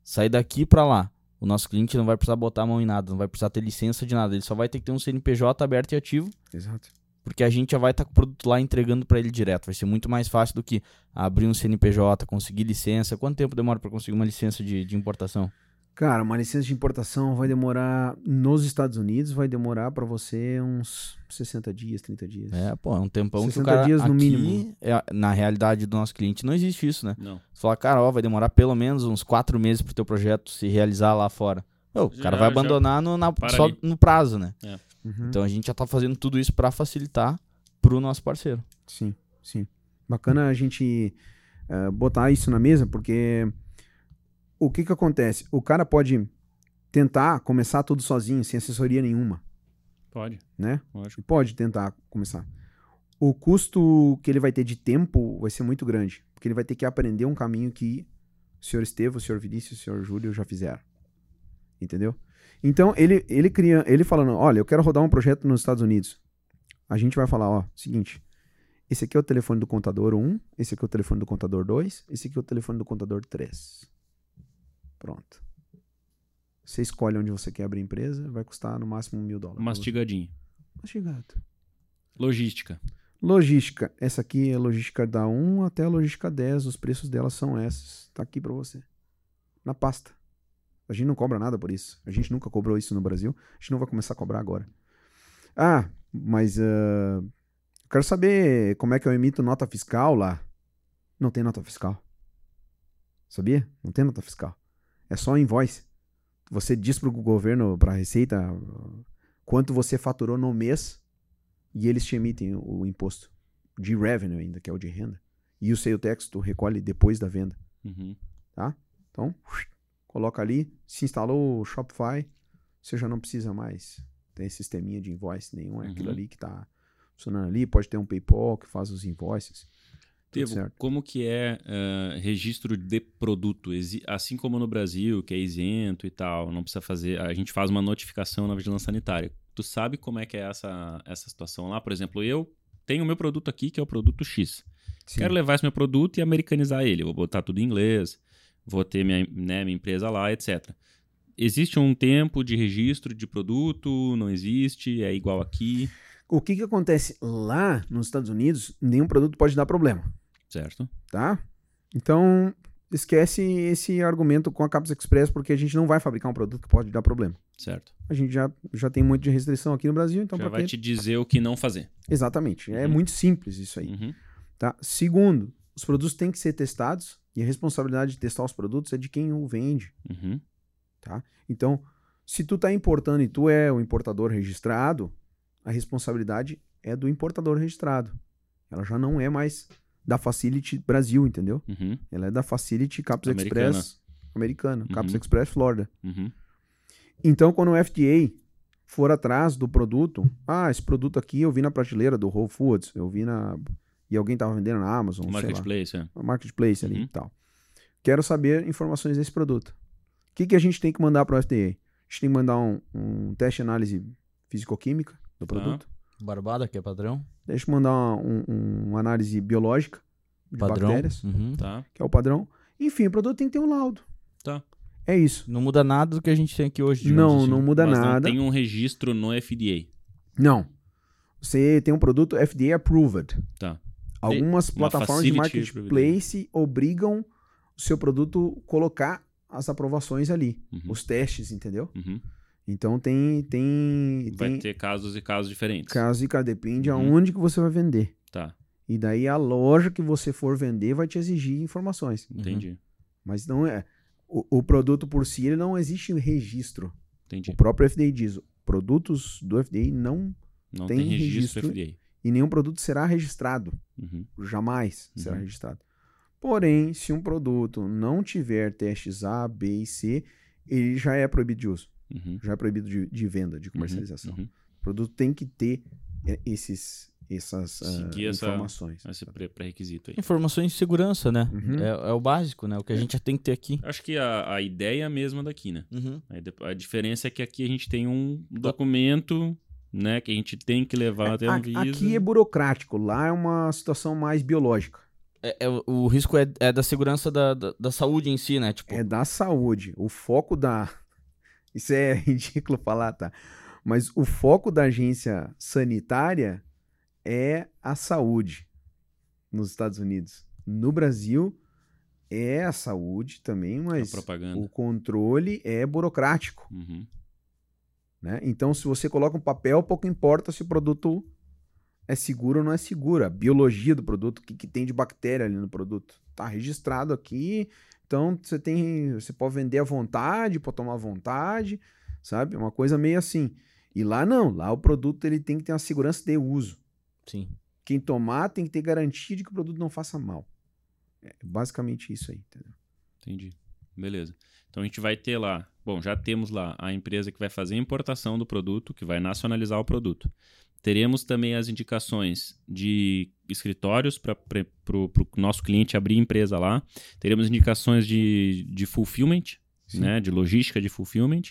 sair daqui pra lá. O nosso cliente não vai precisar botar a mão em nada, não vai precisar ter licença de nada. Ele só vai ter que ter um CNPJ aberto e ativo, Exato. Porque a gente já vai estar com o produto lá entregando pra ele direto. Vai ser muito mais fácil do que abrir um CNPJ, conseguir licença. Quanto tempo demora pra conseguir uma licença de, de importação? Cara, uma licença de importação vai demorar nos Estados Unidos, vai demorar pra você uns 60 dias, 30 dias. É, pô, é um tempão que o 60 cara dias no aqui, mínimo. é, na realidade do nosso cliente, não existe isso, né? Não. Você fala, cara, ó, vai demorar pelo menos uns quatro meses pro teu projeto se realizar lá fora. Ô, o cara vai abandonar no, na- para só ali. no prazo, né? Uhum. Então a gente já tá fazendo tudo isso pra facilitar pro nosso parceiro. Sim, sim. Bacana a gente eh, botar isso na mesa, porque o que que acontece? O cara pode tentar começar tudo sozinho, sem assessoria nenhuma, Pode. né? Lógico. Pode tentar começar. O custo que ele vai ter de tempo vai ser muito grande, porque ele vai ter que aprender um caminho que o senhor Estevam, o senhor Vinícius, o senhor Júlio já fizeram. Entendeu? Então, ele, ele cria, ele falando, olha, eu quero rodar um projeto nos Estados Unidos. A gente vai falar, ó, seguinte, esse aqui é o telefone do contador 1, esse aqui é o telefone do contador 2, esse aqui é o telefone do contador 3. Pronto. Você escolhe onde você quer abrir a empresa, vai custar no máximo mil dólares. Mastigadinho. Mastigado. Logística. Logística. Essa aqui é a logística da 1 até a logística 10. Os preços delas são esses. Tá aqui pra você. Na pasta. A gente não cobra nada por isso. A gente nunca cobrou isso no Brasil. A gente não vai começar a cobrar agora. Ah, mas eu quero saber como é que eu emito nota fiscal lá. Não tem nota fiscal. Sabia? Não tem nota fiscal. É só invoice. Você diz pro governo, pra Receita, ah, quanto você faturou no mês e eles te emitem o imposto de revenue ainda, que é o de renda. E o sale tax tu recolhe depois da venda, Uhum. tá? Então, coloca ali, se instalou o Shopify, você já não precisa mais ter sisteminha de invoice nenhum, é aquilo Uhum. ali que tá funcionando ali, pode ter um PayPal que faz os invoices. Tevo, como que é eh, registro de produto? Assim como no Brasil, que é isento e tal, não precisa fazer. A gente faz uma notificação na vigilância sanitária. Tu sabe como é que é essa, essa situação lá? Por exemplo, eu tenho o meu produto aqui, que é o produto X. Sim. Quero levar esse meu produto e americanizar ele. Vou botar tudo em inglês, vou ter minha, né, minha empresa lá, etc. Existe um tempo de registro de produto? Não existe? É igual aqui? O que que acontece lá nos Estados Unidos, nenhum produto pode dar problema. Certo? tá? Então, esquece esse argumento com a Caps Express, porque a gente não vai fabricar um produto que pode dar problema. Certo. A gente já, já tem muito de restrição aqui no Brasil, então Já vai quê? te dizer o que não fazer. Exatamente. É Uhum. muito simples isso aí, Uhum. tá? Segundo, os produtos têm que ser testados e a responsabilidade de testar os produtos é de quem o vende. Uhum. Então, se tu tá importando e tu é o importador registrado, a responsabilidade é do importador registrado. Ela já não é mais da Facility Brasil, entendeu? Uhum. Ela é da Facility Caps Americana. Express americana, Caps Uhum. Express Florida. Uhum. Então, quando o FDA for atrás do produto, ah, esse produto aqui eu vi na prateleira do Whole Foods, eu vi na e alguém tava vendendo na Amazon, sei lá, Marketplace, é. no marketplace ali Uhum. e tal. Quero saber informações desse produto. O que, que a gente tem que mandar para o FDA? A gente tem que mandar um, um teste de análise físico-química do Tá. produto. Barbada, que é padrão. Deixa eu mandar um, um- uma análise biológica de Padrão. bactérias, Uhum. Tá. que é o padrão. Enfim, o produto tem que ter um laudo. Tá. É isso. Não muda nada do que a gente tem aqui hoje. Não, assim. não muda Mas nada. não tem um registro no FDA. Não. Você tem um produto FDA approved. Tá. Algumas Uma plataformas de marketplace obrigam o seu produto colocar as aprovações ali, Uhum. os testes, entendeu? Uhum. Então tem tem Vai tem ter casos e casos diferentes. caso e caso depende Uhum. aonde que você vai vender. Tá, E daí a loja que você for vender vai te exigir informações. entendi. Mas não é o, o produto por si ele não existe registro. Entendi. O próprio FDA diz, produtos do FDA não Não tem tem, registro, registro. FDA. E nenhum produto será registrado. Uhum. jamais será Uhum. registrado. Porém, se um produto não tiver testes A, B e C, ele já é proibido de uso, Uhum. já é proibido de, de venda, de comercialização. Uhum. O produto tem que ter é, esses, essas Seguir essa- informações. Esse pré- pré-requisito aí. Informações de segurança, né? Uhum. É, é o básico, né? O que a gente já tem que ter aqui. Acho que a, a ideia é a mesma daqui, né? Uhum. De- A diferença é que aqui a gente tem um documento, né, que a gente tem que levar até a Anvisa. Aqui é burocrático, lá é uma situação mais biológica. É, é o- risco é, é da segurança da, da, da saúde em si, né? Tipo, É da saúde. O foco da. Isso é ridículo falar, tá? Mas o foco da agência sanitária é a saúde nos Estados Unidos. No Brasil é a saúde também, a mas propaganda. o controle é burocrático. Uhum. Né? Então, se você coloca um papel, pouco importa se o produto é seguro ou não é seguro. A biologia do produto, o que, que tem de bactéria ali no produto. Tá registrado aqui. Então, você tem. Você pode vender à vontade, pode tomar à vontade, sabe? É uma coisa meio assim. E lá não. Lá o produto ele tem que ter uma segurança de uso. sim. Quem tomar tem que ter garantia de que o produto não faça mal. É basicamente isso aí, entendeu? Entendi. Beleza. Então a gente vai ter lá, bom, já temos lá a empresa que vai fazer a importação do produto, que vai nacionalizar o produto. Teremos também as indicações de escritórios para o nosso cliente abrir empresa lá. Teremos indicações de, de fulfillment, Sim. né? De logística de fulfillment.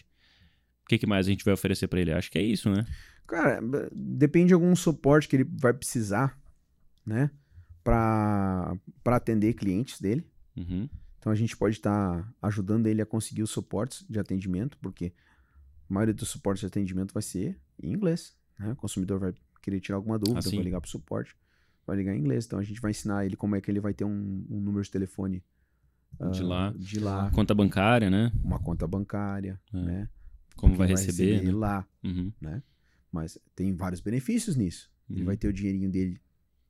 O que, que mais a gente vai oferecer para ele? Acho que é isso, né? Cara, depende de algum suporte que ele vai precisar, né? Para atender clientes dele. Uhum. Então a gente pode estar ajudando ele a conseguir os suportes de atendimento, porque a maioria dos suportes de atendimento vai ser em inglês. Né? O consumidor vai querer tirar alguma dúvida, Ah, sim. vai ligar para o suporte, vai ligar em inglês. Então a gente vai ensinar ele como é que ele vai ter um, um número de telefone De ah, lá. de lá, Conta bancária, né? uma conta bancária, É. né? Como Quem vai receber, né? lá. Uhum. Mas tem vários benefícios nisso. Ele Uhum. vai ter o dinheirinho dele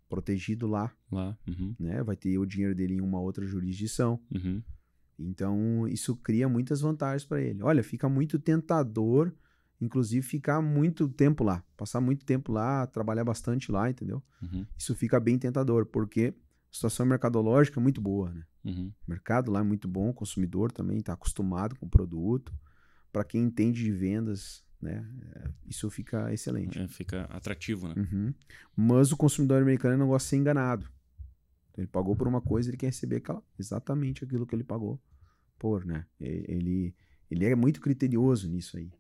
protegido lá, Lá. Uhum. né? Vai ter o dinheiro dele em uma outra jurisdição. Uhum. Então, isso cria muitas vantagens para ele. Olha, fica muito tentador, inclusive, ficar muito tempo lá. Passar muito tempo lá, trabalhar bastante lá, entendeu? Uhum. Isso fica bem tentador, porque a situação mercadológica é muito boa, né? Uhum. O mercado lá é muito bom, o consumidor também está acostumado com o produto. Para quem entende de vendas, né? é, Isso fica excelente. É, fica atrativo, né? Uhum. Mas o consumidor americano não gosta de ser enganado. Então, ele pagou por uma coisa, ele quer receber aquela- exatamente aquilo que ele pagou por, né? Ele, ele é muito criterioso nisso aí.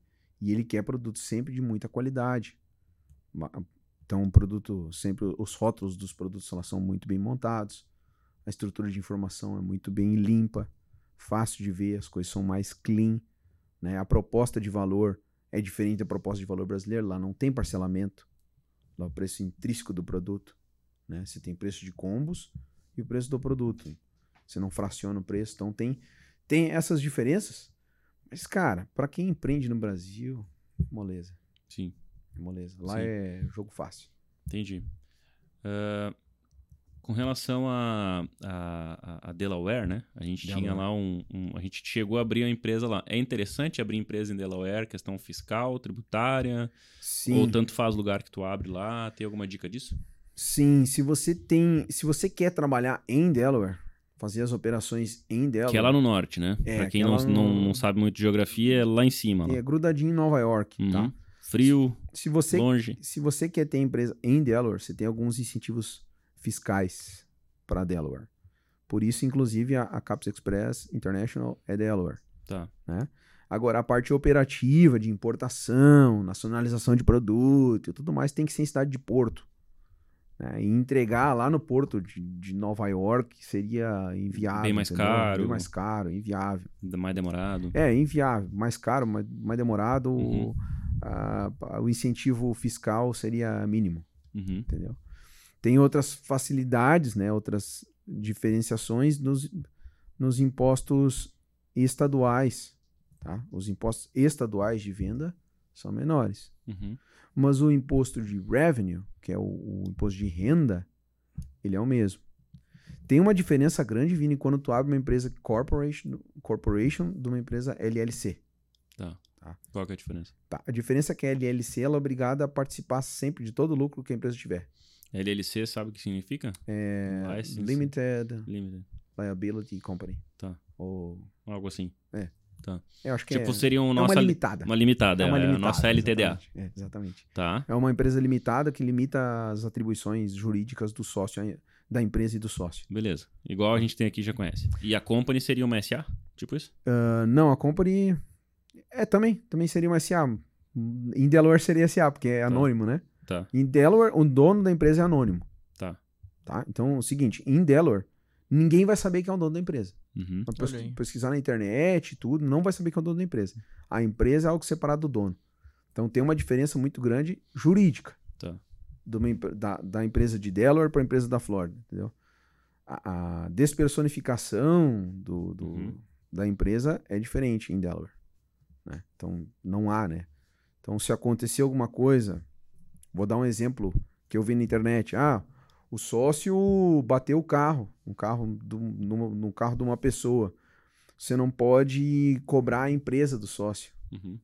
E ele quer produto sempre de muita qualidade. Então, o produto, sempre os rótulos dos produtos elas são muito bem montados. A estrutura de informação é muito bem limpa, fácil de ver, as coisas são mais clean, né? A proposta de valor é diferente da proposta de valor brasileira, lá não tem parcelamento. Lá o preço intrínseco do produto, né? Você tem preço de combos e o preço do produto. Você não fraciona o preço, então tem tem essas diferenças. Mas cara, para quem empreende no Brasil, moleza, Sim. moleza. Lá Sim. é jogo fácil. Entendi. Ah, com relação a, a, a Delaware, né? A gente tinha Delaware. lá um, um- A gente chegou a abrir uma empresa lá. É interessante abrir empresa em Delaware, questão fiscal, tributária? Sim. Ou tanto faz o lugar que tu abre lá? Tem alguma dica disso? Sim, se você tem, se você quer trabalhar em Delaware, fazer as operações em Delaware, Que é lá no norte, né? É, pra quem que é não, no- não, não sabe muito de geografia, é lá em cima. Lá. é grudadinho em Nova York, Uhum. tá? Frio, Se você longe. se você quer ter empresa em Delaware, você tem alguns incentivos fiscais para Delaware. Por isso, inclusive, a, a Caps Express International é Delaware. Tá. Agora, a parte operativa de importação, nacionalização de produto e tudo mais tem que ser em cidade de porto. né? E entregar lá no porto de, de Nova York seria inviável. Bem mais entendeu? caro. Bem mais caro, inviável. Mais demorado. É, inviável. Mais caro, mais, mais demorado. Uhum. a- o incentivo fiscal seria mínimo Uhum. entendeu? Tem outras facilidades, né? Outras diferenciações nos, nos impostos estaduais, tá? Os impostos estaduais de venda são menores, Uhum. mas o imposto de revenue, que é o, o imposto de renda, ele é o mesmo. Tem uma diferença grande, Vini, quando tu abre uma empresa corporation, corporation de uma empresa LLC. Tá. Tá. Qual é a diferença? Tá? A diferença é que a LLC ela é obrigada a participar sempre de todo o lucro que a empresa tiver. LLC sabe o que significa? É, License. Limited Limited. Liability Company. Tá. Ou Algo assim. Tá. Eu acho que tipo, é, seria um é nossa uma li- limitada. uma limitada, é, uma a limitada, nossa LTDA. Exatamente. É, exatamente. Tá, É uma empresa limitada que limita as atribuições jurídicas do sócio, da empresa e do sócio. beleza. Igual a gente tem aqui, já conhece. E a company seria uma SA? Tipo isso? Ah, não, a company. É, também. Também seria uma SA. Em Delaware seria SA, porque é anônimo, né? Tá, Em Delaware, o dono da empresa é anônimo. tá. Tá? Então, é o seguinte: em Delaware, ninguém vai saber quem é o dono da empresa. Uhum. Pes- pesquisar na internet e tudo, não vai saber quem é o dono da empresa. A empresa é algo separado do dono. Então tem uma diferença muito grande jurídica Tá. uma da, da empresa de Delaware para a empresa da Flórida, entendeu? A, a despersonificação do, do- Uhum. da empresa é diferente em Delaware. né? Então não há, né? Então se acontecer alguma coisa, vou dar um exemplo que eu vi na internet. Ah, o sócio bateu o carro, um carro do, no, no carro de uma pessoa. Você não pode cobrar a empresa do sócio Uhum.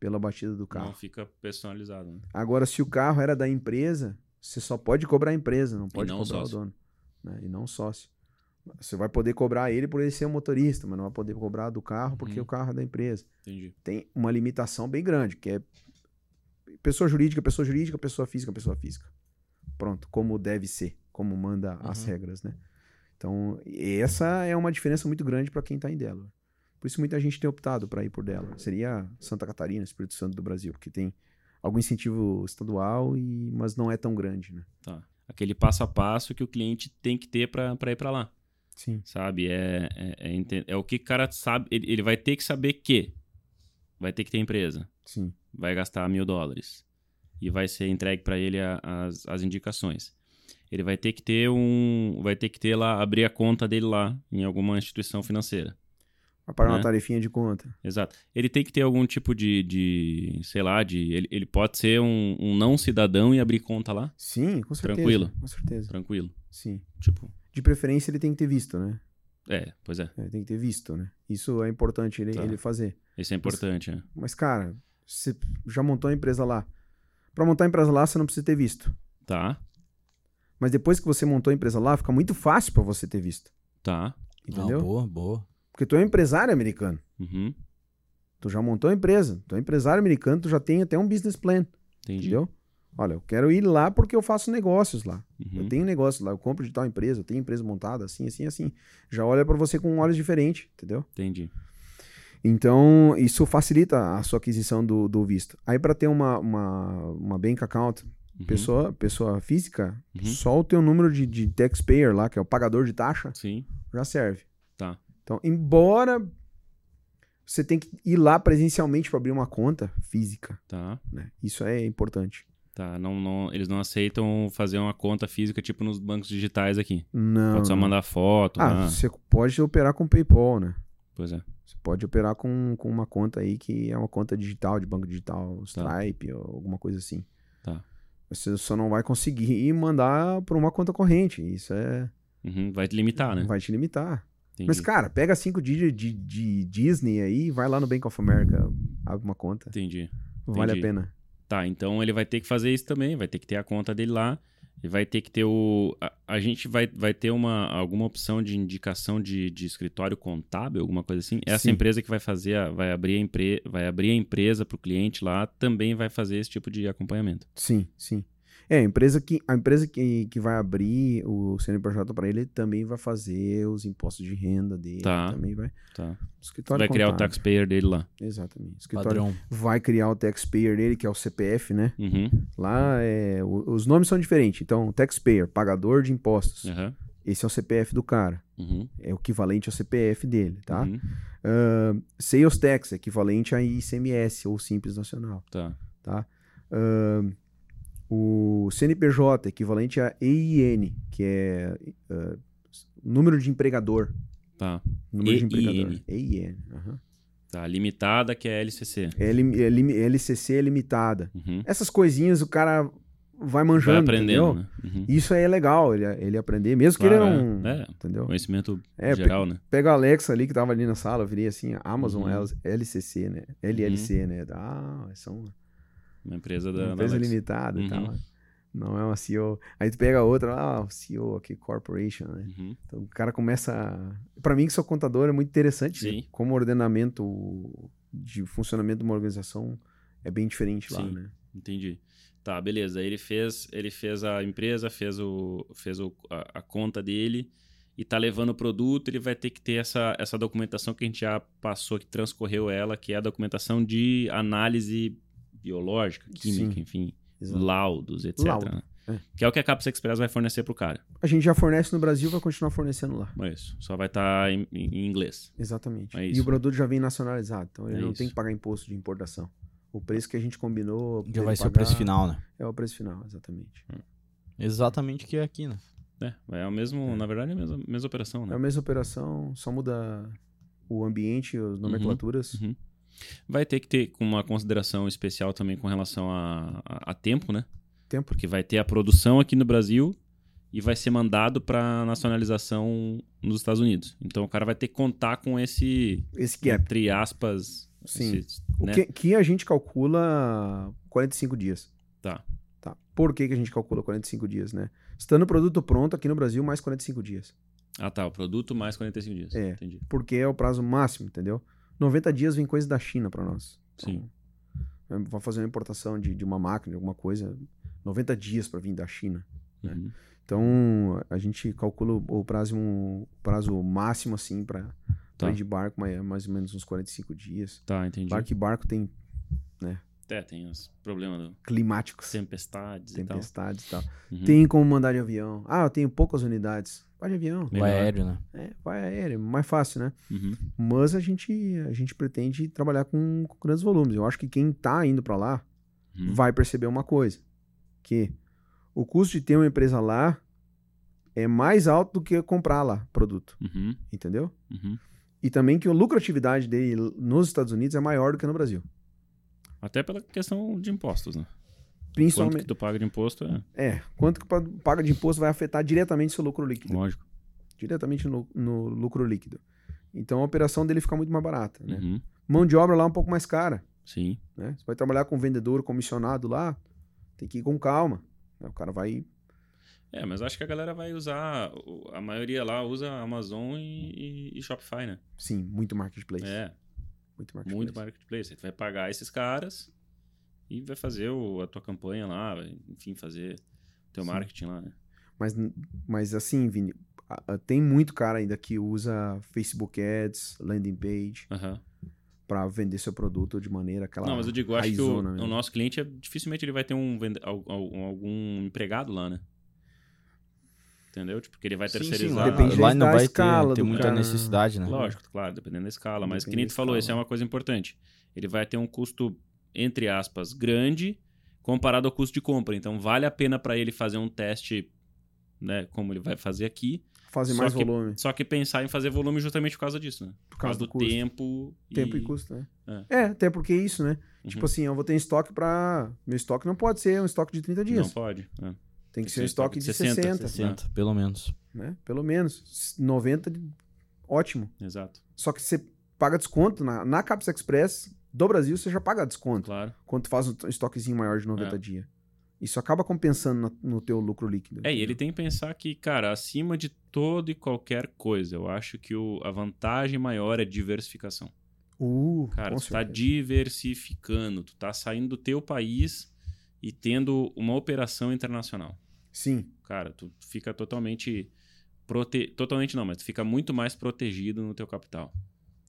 pela batida do Não carro. fica personalizado, né? Agora, se o carro era da empresa, você só pode cobrar a empresa, não pode não cobrar sócio. o dono. né? E não o sócio. Você vai poder cobrar ele por ele ser o motorista, mas não vai poder cobrar do carro porque Uhum. o carro é da empresa. Entendi. Tem uma limitação bem grande, que é pessoa jurídica, pessoa jurídica, pessoa física, pessoa física. Pronto, como deve ser, como manda as Uhum. regras, né? Então, essa é uma diferença muito grande para quem está em Delaware. Por isso muita gente tem optado para ir por Delaware. Seria Santa Catarina, Espírito Santo do Brasil, porque tem algum incentivo estadual, e mas não é tão grande, né? Tá. Aquele passo a passo que o cliente tem que ter pra pra ir pra lá. Sim. Sabe? É, é, é, é o que o cara sabe. Ele, ele vai ter que saber que vai ter que ter empresa. Sim. Vai gastar mil dólares. E vai ser entregue pra ele a- as, as indicações. Ele vai ter que ter um. Vai ter que ter lá, abrir a conta dele lá em alguma instituição financeira. Vai pagar Né? uma tarifinha de conta. Exato. Ele tem que ter algum tipo de. de sei lá, de. Ele, ele pode ser um, um não cidadão e abrir conta lá? Sim, com certeza. Tranquilo. Com certeza. Tranquilo. Sim. Tipo. De preferência ele tem que ter visto, né? É, pois é. É, tem que ter visto, né? Isso é importante ele, Tá. ele fazer. Isso é importante, né? Mas, cara, você já montou a empresa lá. Pra montar a empresa lá, você não precisa ter visto. Tá, Mas depois que você montou a empresa lá, fica muito fácil pra você ter visto. tá. Entendeu? Não, boa, boa. Porque tu é um empresário americano. Uhum. Tu já montou a empresa. Tu é empresário americano, tu já tem até um business plan. Entendi. Entendeu? Olha, eu quero ir lá porque eu faço negócios lá. Uhum. Eu tenho negócio lá, eu compro de tal empresa, eu tenho empresa montada, assim, assim, assim. Já olha pra você com olhos diferentes, entendeu? Entendi. Então, isso facilita a sua aquisição do, do visto. Aí, para ter uma, uma, uma bank account, Uhum. pessoa, pessoa física, Uhum. só o teu número de, de taxpayer lá, que é o pagador de taxa, Sim, já serve. tá. Então, embora você tenha que ir lá presencialmente para abrir uma conta física, Tá. né? Isso é importante. Tá. Não, não, eles não aceitam fazer uma conta física tipo nos bancos digitais aqui. Não. Pode só mandar foto. Ah, lá. você pode operar com PayPal, né? Pois é. Você pode operar com, com uma conta aí que é uma conta digital, de banco digital, Tá. Stripe ou alguma coisa assim. Tá. Você só não vai conseguir mandar por uma conta corrente. Isso é. Uhum. Vai te limitar, né? Vai te limitar. Entendi. Mas, cara, pega cinco dias de, de Disney aí, vai lá no Bank of America, abre uma conta. Entendi. Vale a Entendi. pena. Tá, então ele vai ter que fazer isso também, vai ter que ter a conta dele lá, e vai ter que ter o. A, a gente vai, vai ter uma, alguma opção de indicação de, de escritório contábil, alguma coisa assim. Essa Sim. empresa que vai fazer, a- vai abrir a, empre, vai abrir a empresa para o cliente lá, também vai fazer esse tipo de acompanhamento. Sim, sim. É, a empresa que, a empresa que, que vai abrir o CNPJ para ele também vai fazer os impostos de renda dele. Tá. Também vai. Tá. Escritório vai criar o contábil. taxpayer dele lá. Exatamente. Escritório Padrão. vai criar o taxpayer dele, que é o CPF, né? Uhum. Lá é, o- os nomes são diferentes. Então, taxpayer, pagador de impostos. Aham. Esse é o CPF do cara. Uhum. É o equivalente ao CPF dele, tá? Uhum. Ah, sales tax, equivalente a ICMS ou Simples Nacional, Tá. tá? Ah, o CNPJ, equivalente a EIN, que é ah, número de empregador. Tá. Número de empregador. EIN. aham. Tá. Limitada, que é LCC. É lim- é lim- LCC limitada. Uhum. Essas coisinhas o cara vai Vai manjando, aprendendo, entendeu? né? Uhum. Isso aí é legal, ele, ele aprender, mesmo que Claro, ele não... é. É. Entendeu? Conhecimento É, geral, né? Pega a Alexa ali que tava ali na sala, eu virei assim, Amazon Uhum. LCC, né? LLC, né? Ah, são Uma empresa da. uma da empresa Alexa. limitada e Uhum. tal. Não é uma CEO. Aí tu pega outra, ah, CEO aqui, corporation, né? Uhum. Então o cara começa. a- Pra mim, que sou contador, é muito interessante ver Sim. como o ordenamento de funcionamento de uma organização é bem diferente lá, Sim. né? Entendi. Tá, beleza. Ele fez, ele fez a empresa, fez, o, fez o, a, a conta dele e tá levando o produto, ele vai ter que ter essa, essa documentação que a gente já passou, que transcorreu ela, que é a documentação de análise biológica, química, Sim. enfim, Exato. laudos, etc. Laudo, né? é. Que é o que a Caps Express vai fornecer pro cara. A gente já fornece no Brasil, vai continuar fornecendo lá. É isso. Só vai estar em, em inglês. Exatamente. É e o produto já vem nacionalizado, então ele É não isso. tem que pagar imposto de importação. O preço que a gente combinou. Já vai ser o pagar preço final, né? É o preço final, exatamente. Exatamente o que é aqui, né? É, é o mesmo, na verdade, é a mesma, mesma operação, É né? a mesma operação, só muda o ambiente, as nomenclaturas. Uhum. Vai ter que ter uma consideração especial também com relação a, a, a tempo, né? Tempo. Porque vai ter a produção aqui no Brasil e vai ser mandado para nacionalização nos Estados Unidos. Então o cara vai ter que contar com esse, Esse gap. entre aspas, Sim. esse, O né? que, que a gente calcula 45 dias. Tá. Tá. Por que, que a gente calcula 45 dias, né? Estando o produto pronto aqui no Brasil, mais 45 dias. Ah, tá. O produto mais 45 dias. É. Entendi. Porque é o prazo máximo, entendeu? 90 dias vem coisa da China para nós. Sim. Então, Vai fazer uma importação de, de uma máquina, de alguma coisa, 90 dias para vir da China. né? Uhum. Então, a gente calcula o prazo, o prazo máximo, assim, para Tá. ir de barco, mas é mais ou menos uns 45 dias. Tá, entendi. Barco e barco tem É, tem os problemas climáticos, tempestades e tempestades e tal. tal. Uhum. Tem como mandar de avião. Ah, eu tenho poucas unidades. Vai de avião. Melhor. Vai aéreo, né? É, vai aéreo, mais fácil, né? Uhum. Mas a gente, a gente pretende trabalhar com, com grandes volumes. Eu acho que quem tá indo para lá Uhum. vai perceber uma coisa, que o custo de ter uma empresa lá é mais alto do que comprar lá produto, Uhum. entendeu? Uhum. E também que a lucratividade dele nos Estados Unidos é maior do que no Brasil. Até pela questão de impostos, né? Quanto Principalmente, que tu paga de imposto é é, quanto que pa- paga de imposto vai afetar diretamente seu lucro líquido, lógico. diretamente no, no lucro líquido. Então a operação dele fica muito mais barata, né? Uhum. Mão de obra lá é um pouco mais cara, Sim. né? Você vai trabalhar com vendedor comissionado lá, tem que ir com calma. né? O cara vai É, mas acho que a galera vai usar. A maioria lá usa Amazon e, e- e Shopify, né? Sim, muito marketplace. É, muito marketplace. muito marketplace. Tu vai pagar esses caras e vai fazer o- a tua campanha lá, vai, enfim, fazer teu Sim. marketing lá, né? Mas, mas assim, Vini, tem muito cara ainda que usa Facebook Ads, landing page, Aham. pra vender seu produto de maneira aquela. Não, mas eu digo, eu acho que o, o nosso cliente, é- dificilmente ele vai ter um, vende- al- al- algum empregado lá, né? Entendeu? Tipo, porque ele vai Sim, terceirizar. sim, Depende lá não vai ter, escala ter do muita cara. necessidade, né? Lógico, claro, dependendo da escala. Mas que Depende nem tu falou, isso é uma coisa importante. Ele vai ter um custo, entre aspas, grande comparado ao custo de compra. Então, vale a pena para ele fazer um teste, né, como ele vai fazer aqui. Fazer só mais que- volume. Só que pensar em fazer volume justamente por causa disso, né? Por Por causa do, custo. tempo. Tempo e custo, né? É. É. até porque é isso, né? Uhum. Tipo assim, eu vou ter estoque pra. Meu estoque não pode ser um estoque de 30 dias. Não pode. é. Tem que ser um estoque de 60, 60. 60, pelo menos. né? Pelo menos. 90, de- ótimo. Exato. Só que você paga desconto na, na Caps Express do Brasil, você já paga desconto. Claro. Quando tu faz um estoquezinho maior de 90 É. dias. Isso acaba compensando no, teu lucro líquido. É, e ele tem que pensar que, cara, acima de todo e qualquer coisa, eu acho que o, a vantagem maior é diversificação. Uh, Cara, tu tá diversificando, tu tá saindo do teu país e tendo uma operação internacional. Sim, Cara, tu fica totalmente prote... totalmente não, mas tu fica muito mais protegido no teu capital,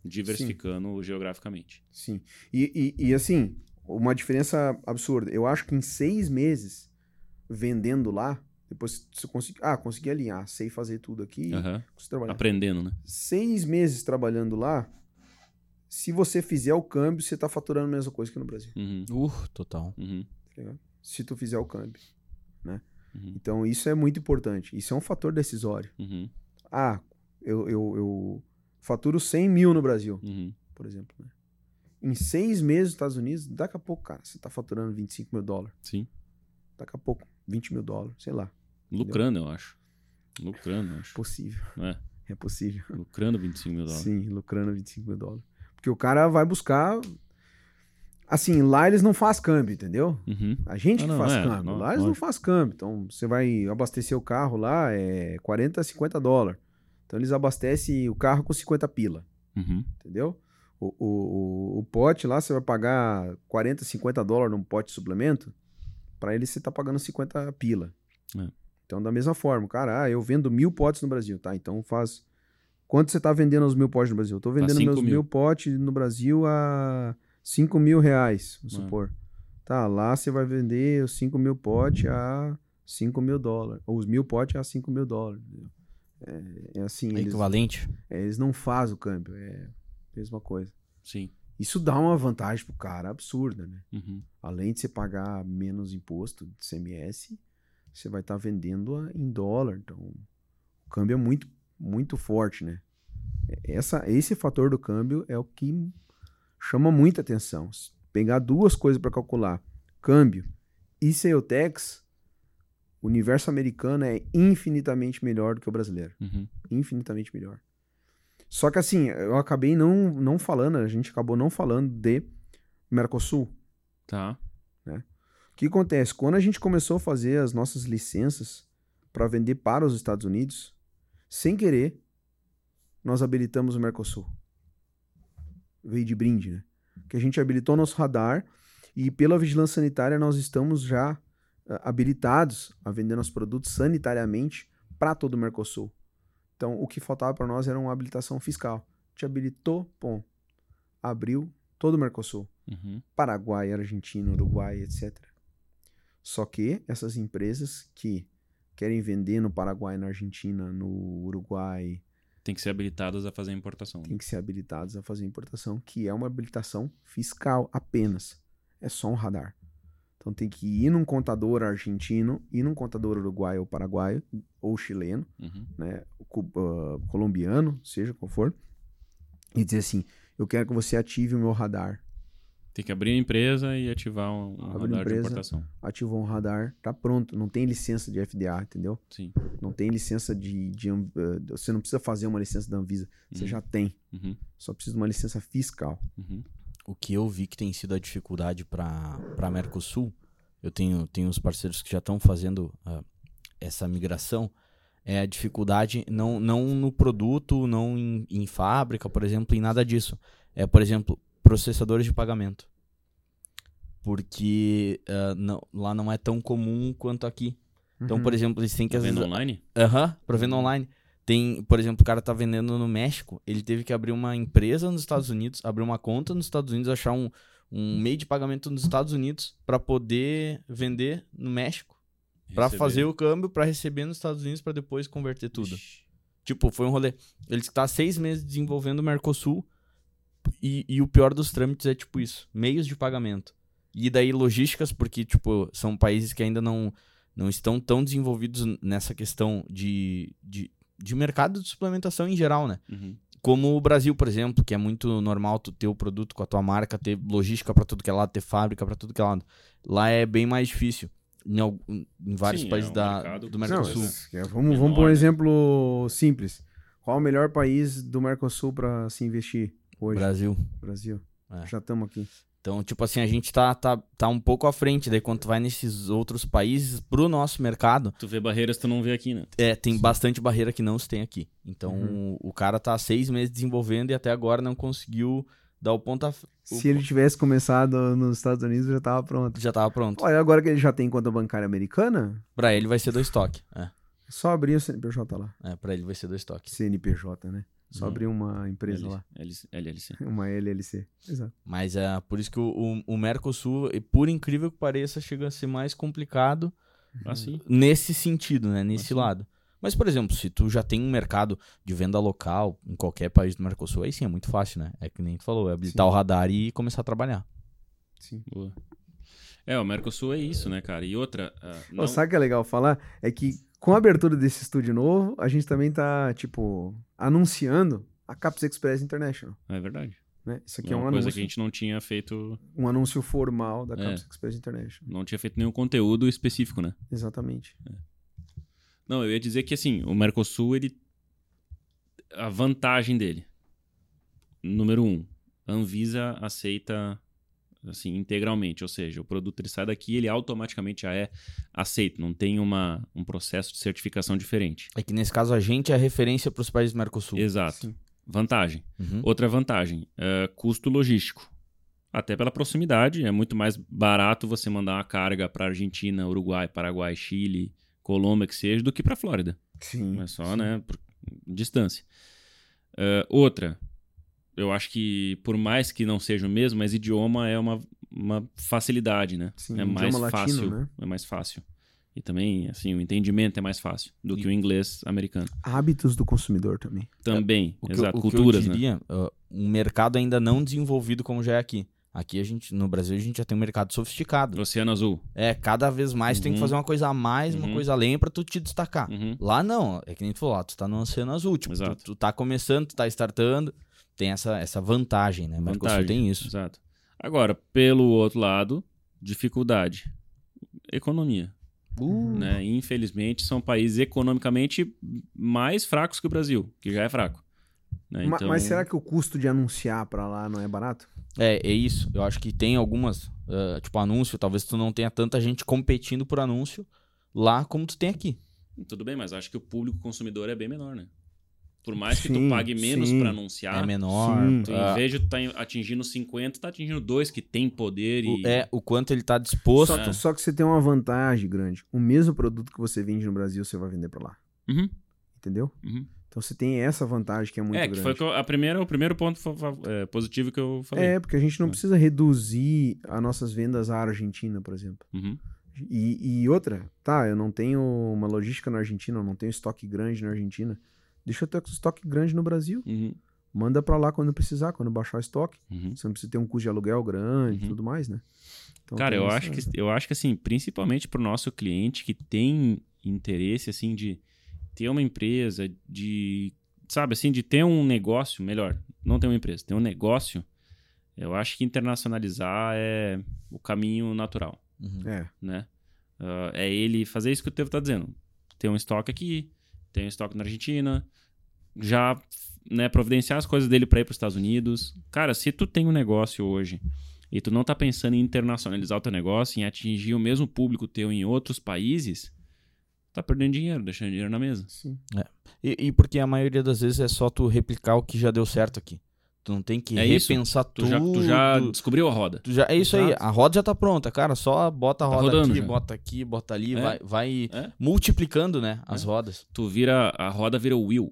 diversificando geograficamente. sim. E, e, e, assim, uma diferença absurda. Eu acho que em seis meses vendendo lá, depois você conseguir. Ah, consegui alinhar, sei fazer tudo aqui, trabalhar. Aprendendo, né? Seis meses trabalhando lá, se você fizer o câmbio, você tá faturando a mesma coisa que no Brasil. Uhum, Uh, total. uhum, tá? Se tu fizer o câmbio. uhum, Então, isso é muito importante. Isso é um fator decisório. uhum, Ah, eu, eu, eu faturo 100 mil no Brasil, uhum. por exemplo. né? Em seis meses nos Estados Unidos, daqui a pouco, cara, você tá faturando 25 mil dólares. Sim. Daqui a pouco, 20 mil dólares, sei lá. Lucrando, eu acho. Lucrando, eu acho. Possível. É, É possível. lucrando 25 mil dólares. Sim, lucrando 25 mil dólares. Porque o cara vai buscar. Assim, lá eles não fazem câmbio, entendeu? Uhum. A gente Ah, que não, faz é, câmbio. não, lá eles não fazem câmbio. Então, você vai abastecer o carro lá, é 40, 50 dólares. Então, eles abastecem o carro com 50 pila, Uhum. entendeu? O, o, o, pote lá, você vai pagar 40, 50 dólares num pote de suplemento. Pra ele, você tá pagando 50 pila. É. Então, da mesma forma, cara, ah, eu vendo mil potes no Brasil, tá? Então, faz... Quanto você tá vendendo os mil potes no Brasil? Eu tô vendendo cinco meus mil. mil potes no Brasil a 5 mil reais, vamos É. supor. Tá, lá você vai vender os 5 mil potes a 5 mil dólares. Ou os mil potes a 5 mil dólares. entendeu? É, é assim, É eles, equivalente. é, eles não fazem o câmbio. É a mesma coisa. Sim. Isso dá uma vantagem pro cara absurda, né? Uhum. Além de você pagar menos imposto de CMS, você vai estar vendendo a- em dólar. Então, o câmbio é muito, muito forte, né? Essa, esse fator do câmbio é o que chama muita atenção. Se pegar duas coisas para calcular, câmbio e sales tax, o universo americano é infinitamente melhor do que o brasileiro Uhum. infinitamente melhor. Só que assim, eu acabei não, não falando, a gente acabou não falando de Mercosul. Tá. O que acontece? Quando a gente começou a fazer as nossas licenças para vender para os Estados Unidos, sem querer, nós habilitamos o Mercosul. Veio de brinde, né? Que a gente habilitou nosso radar e pela vigilância sanitária nós estamos já habilitados a vender nossos produtos sanitariamente para todo o Mercosul. Então, o que faltava para nós era uma habilitação fiscal. Gente habilitou, pô, abriu todo o Mercosul. Uhum. Paraguai, Argentina, Uruguai, etc. Só que essas empresas que querem vender no Paraguai, na Argentina, no Uruguai, Tem que ser habilitadas a fazer importação. têm que ser habilitados a fazer importação, que é uma habilitação fiscal apenas. É só um radar. Então tem que ir num contador argentino, ir num contador uruguaio ou paraguaio, ou chileno, Uhum. né, ah, colombiano, seja qual for, e dizer assim: eu quero que você ative o meu radar. Tem que abrir a empresa e ativar um, um radar de empresa. importação. Ativou um radar, tá pronto. Não tem licença de FDA, entendeu? Sim. Não tem licença de. de, ah, você não precisa fazer uma licença da Anvisa. Você Uhum. já tem. Uhum. Só precisa de uma licença fiscal. Uhum. O que eu vi que tem sido a dificuldade para para Mercosul, eu tenho, tenho uns parceiros que já estão fazendo ah, essa migração, é a dificuldade não, não no produto, não em, em fábrica, por exemplo, em nada disso. É, por exemplo, processadores de pagamento. Porque ah, não, lá não é tão comum quanto aqui. Então, Uhum. por exemplo, eles têm que Tá vezes, vendo online? Aham, pra venda online. Tem, por exemplo, o cara tá vendendo no México, ele teve que abrir uma empresa nos Estados Unidos, abrir uma conta nos Estados Unidos, achar um, um meio de pagamento nos Estados Unidos pra poder vender no México, Receber. fazer o câmbio, pra receber nos Estados Unidos, pra depois converter tudo. Ixi. Tipo, foi um rolê. Ele está seis meses desenvolvendo o Mercosul e, e o pior dos trâmites é tipo isso, meios de pagamento. E daí logísticas, porque tipo, são países que ainda não, não estão tão desenvolvidos nessa questão de, de, de mercado de suplementação em geral, né? Uhum. Como o Brasil, por exemplo, que é muito normal tu ter o produto com a tua marca, ter logística pra tudo que é lado, ter fábrica pra tudo que é lado. Lá é bem mais difícil. Em, algum- em vários Sim, é países um da, mercado do Não, Mercosul. é, vamos, vamos por um né? exemplo simples. Qual o melhor país do Mercosul para se investir hoje? Brasil. Brasil. É. Já estamos aqui. Então, tipo assim, a gente tá, tá, tá um pouco à frente. Daí, quando tu vai nesses outros países, pro nosso mercado, Tu vê barreiras que tu não vê aqui, né? é, tem bastante barreira que não se tem aqui. Então, Uhum. o cara tá há seis meses desenvolvendo e até agora não conseguiu dar o ponta. o- Se ele tivesse começado nos Estados Unidos, já estava pronto. Já tava pronto. Olha, agora que ele já tem conta bancária americana, Pra ele vai ser do estoque. É, é só abrir o CNPJ lá. é pra ele vai ser do estoque. CNPJ, né? Só Uhum. abrir uma empresa lá. LLC. LLC. Uma LLC. Exato. Mas é por isso que o, o, o Mercosul, e por incrível que pareça, chega a ser mais complicado Assim. nesse sentido, né? Nesse Assim. lado. Mas, por exemplo, se tu já tem um mercado de venda local em qualquer país do Mercosul, aí sim é muito fácil, né? É que nem tu falou, é habilitar Sim. o radar e começar a trabalhar. Sim. Boa. É, o Mercosul é isso, né, cara? E outra. Ô, não... sabe o que é legal falar? É que com a abertura desse estúdio novo, a gente também tá, tipo, anunciando a Caps Express International. É verdade. Né? Isso aqui é é, uma um coisa anúncio, que a gente não tinha feito. um anúncio formal da É. Caps Express International. Não tinha feito nenhum conteúdo específico, né? Exatamente. Não, eu ia dizer que assim, o Mercosul, ele. A vantagem dele. Número um, a Anvisa aceita assim, integralmente. Ou seja, o produto ele sai daqui ele automaticamente já é aceito. Não tem uma, um processo de certificação diferente. É que nesse caso a gente é referência para os países do Mercosul. Exato. Sim. Vantagem. Uhum. Outra vantagem, é, custo logístico. Até pela proximidade, é muito mais barato você mandar uma carga para Argentina, Uruguai, Paraguai, Chile, Colômbia, que seja, do que para Flórida. Sim. É só, né, por distância. É, outra, eu acho que por mais que não seja o mesmo, mas idioma é uma, uma facilidade, né? Sim, é idioma mais latino, fácil, né? é mais fácil. E também, assim, o entendimento é mais fácil do que o inglês americano. Hábitos do consumidor também. Também, O que, eu- exato, o que culturas, eu né? diria, uh, um mercado ainda não desenvolvido como já é aqui. Aqui a gente, no Brasil, a gente já tem um mercado sofisticado. Oceano Azul. É, cada vez mais tem que Uhum. fazer uma coisa a mais, uma Uhum. coisa além pra tu te destacar. Uhum. Lá não, é que nem tu falou, lá tu tá no Oceano Azul, tipo, tu, Exato. tu tá começando, tu tá startando, tem essa, essa vantagem, né? Mercosul Vantagem. tem isso. Exato. Agora, pelo outro lado, dificuldade. Economia. Uh, Né? Infelizmente, são países economicamente mais fracos que o Brasil, que já é fraco. Né? Então, Mas será que o custo de anunciar pra lá não é barato? É, é isso. Eu acho que tem algumas, uh, tipo, anúncio, talvez tu não tenha tanta gente competindo por anúncio lá como tu tem aqui. Tudo bem, mas acho que o público consumidor é bem menor, né? Por mais que Sim, tu pague menos sim. pra anunciar, é menor. sim. tu, ah, em vez de tu tá atingindo 50, tá atingindo dois que tem poder e... o, é, o quanto ele tá disposto. Só, que- só que você tem uma vantagem grande. O mesmo produto que você vende no Brasil, você vai vender pra lá. Uhum, Entendeu? uhum. Então você tem essa vantagem que é muito É, que grande. foi o que eu- a primeira, o primeiro ponto é, positivo que eu falei. É, porque a gente não É. precisa reduzir as nossas vendas à Argentina, por exemplo. Uhum. E, e outra, tá, eu não tenho uma logística na Argentina, eu não tenho estoque grande na Argentina. Deixa eu ter estoque grande no Brasil. Uhum. Manda pra lá quando precisar, quando baixar o estoque. Uhum. Você não precisa ter um custo de aluguel grande e Uhum. tudo mais, né? Então Cara, eu essa- acho, que, eu acho que, assim, principalmente pro nosso cliente que tem interesse, assim, de ter uma empresa, de, sabe, assim, de ter um negócio, melhor, não ter uma empresa, ter um negócio, eu acho que internacionalizar é o caminho natural, Uhum. É, né? Ah, é ele fazer isso que o Tevo tá dizendo. Ter um estoque aqui, ter um estoque na Argentina, já né, providenciar as coisas dele para ir para os Estados Unidos. Cara, se tu tem um negócio hoje e tu não tá pensando em internacionalizar o teu negócio, em atingir o mesmo público teu em outros países, tá perdendo dinheiro, deixando dinheiro na mesa. sim. E, e porque a maioria das vezes é só tu replicar o que já deu certo aqui. Tu não tem que É isso. repensar Tu tudo. já, tu já descobriu a roda. Tu já- é isso aí, Exato. a roda já tá pronta, cara. Só bota a Tá roda rodando aqui, já. bota aqui, bota ali, É. vai, vai É? multiplicando, né, as É. rodas. Tu vira, a roda vira o wheel.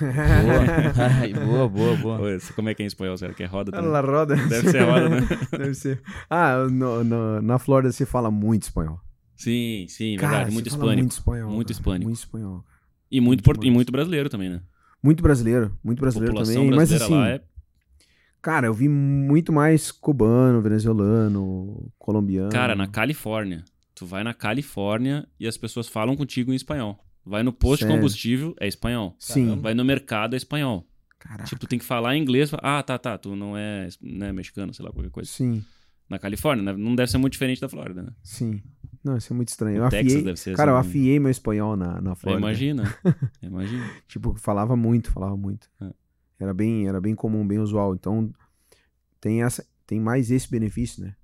Boa, boa, boa, boa. Oi, Como é que é em espanhol? Será que é roda também? La roda. Deve ser roda, né? Deve ser. Ah, no- no- na Flórida se fala muito espanhol. Sim, sim, Cara, verdade. Muito hispânico. Muito espanhol. Muito hispânico. Muito espanhol. E muito, Muito por- e muito brasileiro também, né? Muito brasileiro. Muito brasileiro também. Mas brasileira assim, lá é cara, eu vi muito mais cubano, venezuelano, colombiano. Cara, na Califórnia. Tu vai na Califórnia e as pessoas falam contigo em espanhol. Vai no posto de Sério? combustível, é espanhol. Sim. Vai no mercado, é espanhol. Caraca. Tipo, tu tem que falar inglês. Ah, tá, tá. Tu não é, né, mexicano, sei lá, qualquer coisa. Sim, Na Califórnia, né? não deve ser muito diferente da Flórida, né? sim. Não, isso é muito estranho. Eu Texas afiei, deve ser cara, eu assim. afiei meu espanhol na, na Flórida. Imagina. Imagina. Tipo, falava muito, falava muito. É. Era bem, era bem comum, bem usual. Então, tem essa, tem mais esse benefício, né?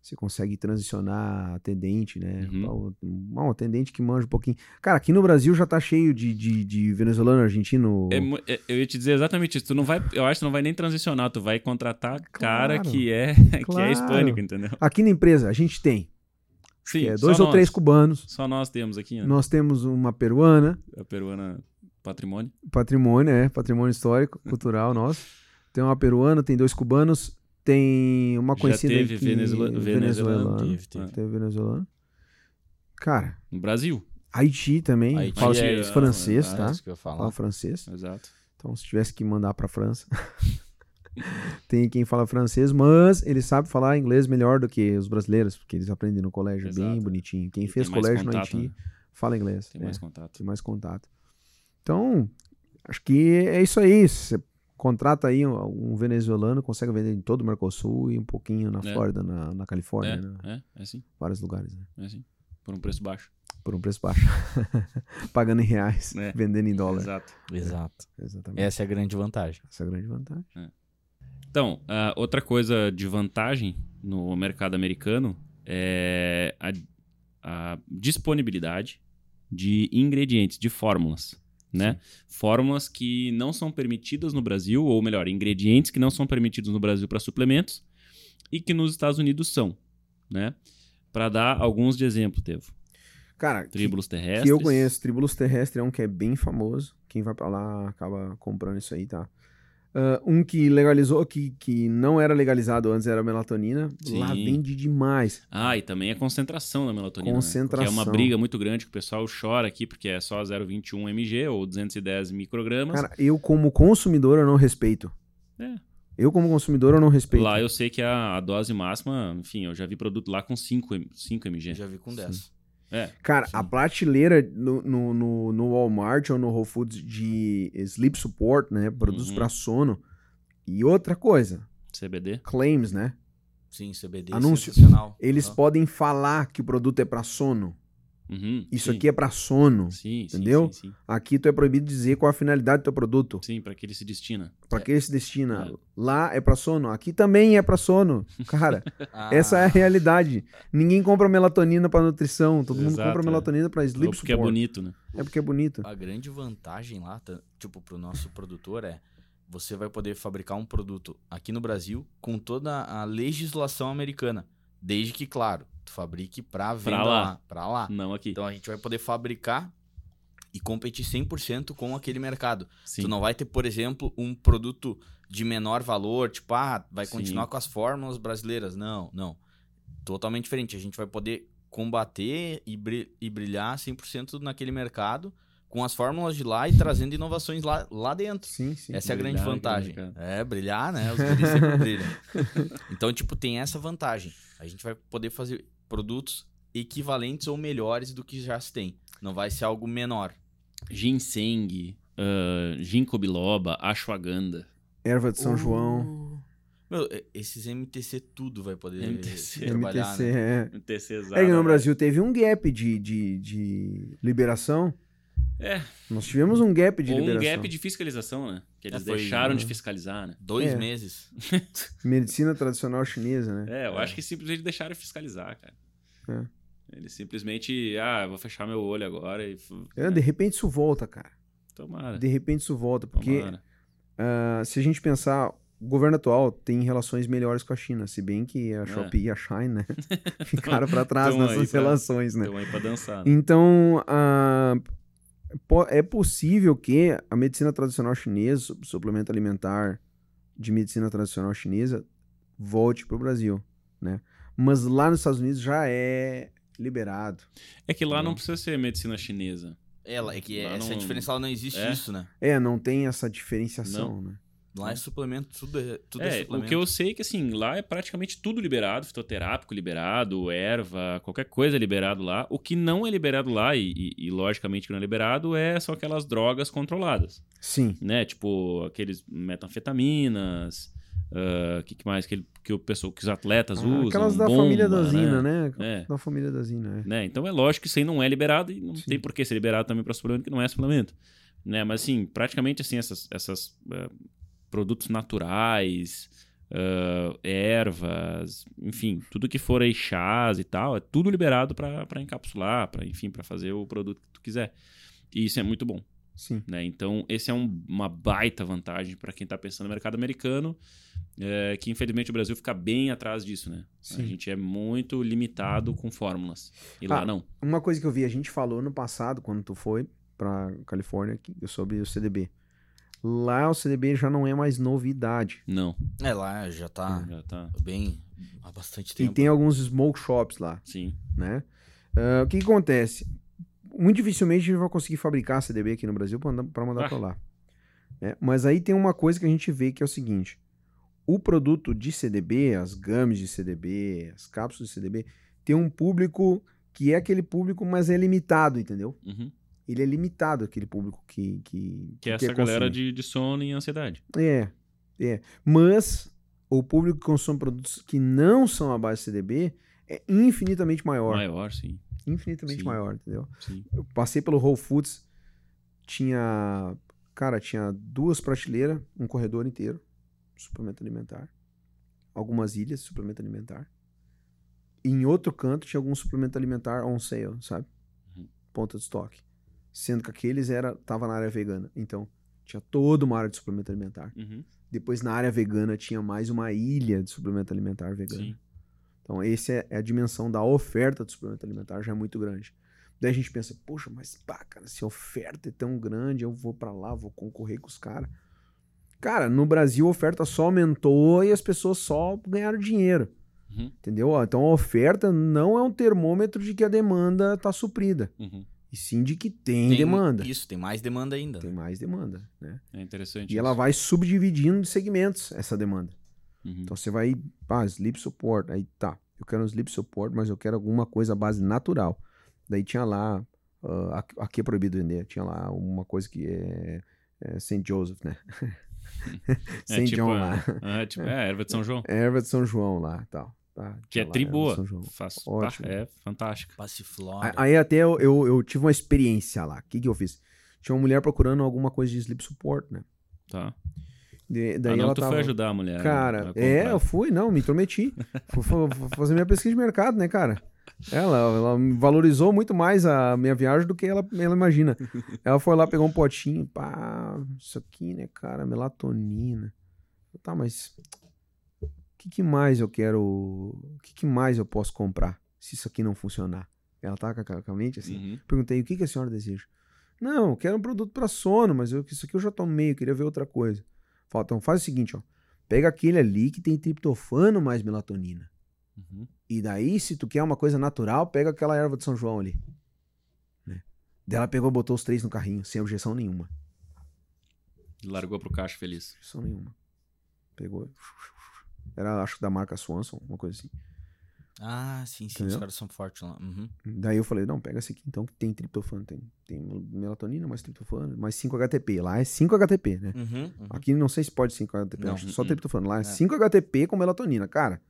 Você consegue transicionar atendente, né? Uhum. Um, atendente que manja um pouquinho. Cara, aqui no Brasil já tá cheio de, de, de venezuelano, argentino. É é- eu ia te dizer exatamente isso. Tu não vai, eu acho que não vai nem transicionar, tu vai contratar cara Claro. que é, que é Claro. hispânico, entendeu? Aqui na empresa, a gente tem. Sim, é dois ou nós. três cubanos. Só nós temos aqui, né? Nós temos uma peruana, A peruana patrimônio. patrimônio, é, patrimônio histórico, cultural nosso. Tem uma peruana, tem dois cubanos, tem uma Já conhecida teve aqui, venezuela- venezuelano, teve, teve. Teve venezuelano. Cara, No Brasil. Haiti também. Haiti fala é- francês, Ah, tá? isso que eu falar. Fala francês. Exato. Então, se tivesse que mandar pra França, tem quem fala francês, mas ele sabe falar inglês melhor do que os brasileiros, porque eles aprendem no colégio bem Exato. bonitinho. Quem E fez colégio no contato, Haiti né? fala inglês. Tem é, mais contato. tem mais contato. Então, acho que é isso aí. Você contrata aí um, um venezuelano, consegue vender em todo o Mercosul e um pouquinho na É. Flórida, na, na Califórnia, né? É, é, é assim, vários lugares, né? é assim. Por um preço baixo. Por um preço baixo. Pagando em reais, É. vendendo em dólar. Exato. Exato. Exatamente. Essa é a grande vantagem. Essa é a grande vantagem. Então, ah, outra coisa de vantagem no mercado americano é a, a disponibilidade de ingredientes, de fórmulas. Né? Fórmulas que não são permitidas no Brasil, ou melhor, ingredientes que não são permitidos no Brasil para suplementos e que nos Estados Unidos são. Né? Para dar alguns de exemplo, Tevo. Cara, que, Tríbulos terrestres. que eu conheço, Tribulus Terrestre é um que é bem famoso. Quem vai pra lá acaba comprando isso aí, tá? Ah, um que legalizou, que, que não era legalizado antes, era a melatonina. Lá Sim. vende demais. Ah, e também a concentração da melatonina. né? Porque é Concentração. uma briga muito grande que o pessoal chora aqui, porque é só 0,21 mg ou 210 microgramas. Cara, eu como consumidor, eu não respeito. É. Eu como consumidor, eu não respeito. Lá eu sei que a, a dose máxima, enfim, eu já vi produto lá com 5, m- 5 mg. Já vi com 10. É, Cara, Sim. a prateleira no, no, no, no Walmart ou no Whole Foods de sleep support, né? Produtos Uhum. pra sono. E outra coisa, CBD. claims, né? Sim, CBD Anúncio. sensacional. Eles Aham. podem falar que o produto é pra sono. Uhum, Isso sim. aqui é pra sono. Sim, sim, entendeu? Sim, sim. Aqui tu é proibido dizer qual a finalidade do teu produto. Sim, para que ele se destina. Pra que ele se destina. É. Lá é pra sono. Aqui também é pra sono. Cara, Ah, essa é a realidade. Ninguém compra melatonina pra nutrição. Todo mundo Exato, compra é. melatonina pra Ou sleep porque é support. bonito, né? É porque é bonito. A grande vantagem lá, tipo, pro nosso produtor é você vai poder fabricar um produto aqui no Brasil com toda a legislação americana. Desde que, claro, tu fabrique pra venda lá. lá. Pra lá. Não aqui. Então a gente vai poder fabricar e competir 100% com aquele mercado. Sim. Tu não vai ter, por exemplo, um produto de menor valor, tipo, ah, vai Sim. continuar com as fórmulas brasileiras. Não, não. Totalmente diferente. A gente vai poder combater e, e brilhar 100% naquele mercado com as fórmulas de lá e trazendo inovações lá, lá dentro. Sim, sim. Essa é a grande vantagem. É, brilhar, né? Os sempre brilham. Então, tipo, tem essa vantagem. A gente vai poder fazer produtos equivalentes ou melhores do que já se tem. Não vai ser algo menor. Ginseng, ah, ginkgo biloba, ashwagandha. Erva de São Uh, João. Meu, esses MTC tudo vai poder MTC. trabalhar, MTC, né? é. MTC É exato. que no Brasil teve um gap de, de, de liberação. É, Nós tivemos um gap de ou um liberação. gap de fiscalização, né? Que eles É, foi, deixaram de né? fiscalizar, né? Dois É. meses. Medicina tradicional chinesa, né? É, eu É. acho que simplesmente deixaram de fiscalizar, cara. É. Eles simplesmente, ah, eu vou fechar meu olho agora e. É, de repente isso volta, cara. Tomara. De repente isso volta. Porque tomara. ah, se a gente pensar, o governo atual tem relações melhores com a China. Se bem que a Shopee e a Shine, né? Ficaram pra trás nessas pra- relações, né? Então aí pra dançar. né? Então, po- é possível que a medicina tradicional chinesa, su- suplemento alimentar de medicina tradicional chinesa, volte para o Brasil, né? Mas lá nos Estados Unidos já é liberado. É que lá não Não. precisa ser medicina chinesa. Ela, é que Lá essa não- diferença ela não existe É? isso, né? É, não tem essa diferenciação, né? Lá é suplemento, tudo é, tudo é, é, o suplemento. que eu sei é que assim, lá é praticamente tudo liberado, fitoterápico liberado, erva, qualquer coisa é liberado lá. O que não é liberado lá, e, e- e logicamente que não é liberado, é são aquelas drogas controladas, Sim. né? Tipo, aqueles metanfetaminas, o que, que mais que, ele- que o pessoal, que os atletas Ah, usam. Aquelas da bomba, família da Zina, né? É. Da família da Zina, é. né? Então é lógico que isso aí não é liberado e não Sim. tem por que ser liberado também para suplemento que não é suplemento, né? Mas assim, praticamente assim essas, essas eh, produtos naturais, eh, ervas, enfim, tudo que for aí chás e tal, é tudo liberado para encapsular, para enfim, para fazer o produto que tu quiser. E isso é muito bom, Sim. né? Então esse é um- uma baita vantagem para quem está pensando no mercado americano, eh, que infelizmente o Brasil fica bem atrás disso, né? Sim. A gente é muito limitado com fórmulas. E lá Ah, não. Uma coisa que eu vi, a gente falou no passado, quando tu foi pra Califórnia, sobre o CDB. Lá o CDB já não é mais novidade. Não. É, lá já tá Já tá. bem há bastante E tempo. tem alguns smoke shops lá, Sim. né? Ah, o que, que acontece? Muito dificilmente a gente vai conseguir fabricar CDB aqui no Brasil para mandar, pra mandar Ah. pra lá. né? Mas aí tem uma coisa que a gente vê que é o seguinte: o produto de CDB, as gummies de CDB, as cápsulas de CDB, tem um público que é aquele público, mas é limitado, entendeu? Uhum. Ele é limitado, aquele público que. Que, Que é quer essa galera consumir. de, de sono e ansiedade. É, é. Mas o público que consome produtos que não são a base CDB é infinitamente maior. Maior, sim. Infinitamente Sim. maior, entendeu? sim. Eu passei pelo Whole Foods, tinha. Cara, tinha duas prateleiras, um corredor inteiro, suplemento alimentar. algumas ilhas suplemento alimentar. E em outro canto tinha algum suplemento alimentar on sale, sabe? Uhum. Ponta de estoque. Sendo que aqueles era tava na área vegana. Então, tinha toda uma área de suplemento alimentar. Uhum. Depois, na área vegana, tinha mais uma ilha de suplemento alimentar vegano. Sim. Então, essa é, é a dimensão da oferta de suplemento alimentar, já é muito grande. Daí a gente pensa, poxa, mas pá, cara, se a oferta é tão grande, eu vou pra lá, vou concorrer com os caras. Cara, no Brasil a oferta só aumentou e as pessoas só ganharam dinheiro. Uhum. Entendeu? Então a oferta não é um termômetro de que a demanda tá suprida. Uhum. E sim de que tem, demanda. Isso, tem mais demanda ainda. Tem mais demanda, né? É interessante. E ela vai subdividindo de segmentos essa demanda. Uhum. Então você vai, ah, sleep support, aí tá, eu quero um sleep support, mas eu quero alguma coisa à base natural. Daí tinha lá, ah, aqui- é proibido vender, tinha lá uma coisa que é, é St. Joseph, né? é St. tipo, John lá. é, tipo, é, erva de São João. Erva de São João lá, tal. Tá, Que é lá, tri erva de boa. São João. Faz, Ótimo. é fantástica. Passiflora. Aí até eu, eu, eu tive uma experiência lá. O que, que eu fiz? Tinha uma mulher procurando alguma coisa de sleep support, né? Tá. De- daí ah, não, ela tu tava... foi ajudar a mulher. Cara, né, a é, eu fui, não, me intrometi. fui, fui- fui fazer minha pesquisa de mercado, né, cara? Ela, ela me valorizou muito mais a minha viagem do que ela, ela imagina. Ela foi lá, pegou um potinho, pá, isso aqui, né, cara, melatonina. Tá, mas que, que mais eu quero, o que, que mais eu posso comprar se isso aqui não funcionar? Ela tá com a- mente assim. Uhum. Perguntei, o que, que a senhora deseja? Não, eu quero um produto para sono, mas eu, isso aqui eu já tomei, eu queria ver outra coisa. Fala, então faz o seguinte, ó. Pega aquele ali que tem triptofano mais melatonina. Uhum. E daí, se tu quer uma coisa natural, pega aquela erva de São João ali. Né? Daí ela pegou botou os três no carrinho, sem objeção nenhuma. Largou pro caixa feliz. Objeção nenhuma. Pegou. Era, acho que da marca Swanson, uma coisa assim. Ah, sim, sim. Os Entendeu? caras são fortes lá. Uhum. Daí eu falei, não, pega esse aqui então, que tem triptofano. Tem, tem melatonina, mais triptofano, mais 5 HTP. Lá é 5 HTP, né? Uhum, uhum. Aqui não sei se pode 5 HTP, Não. acho que só Uhum. triptofano. Lá é É. 5 HTP com melatonina. Cara,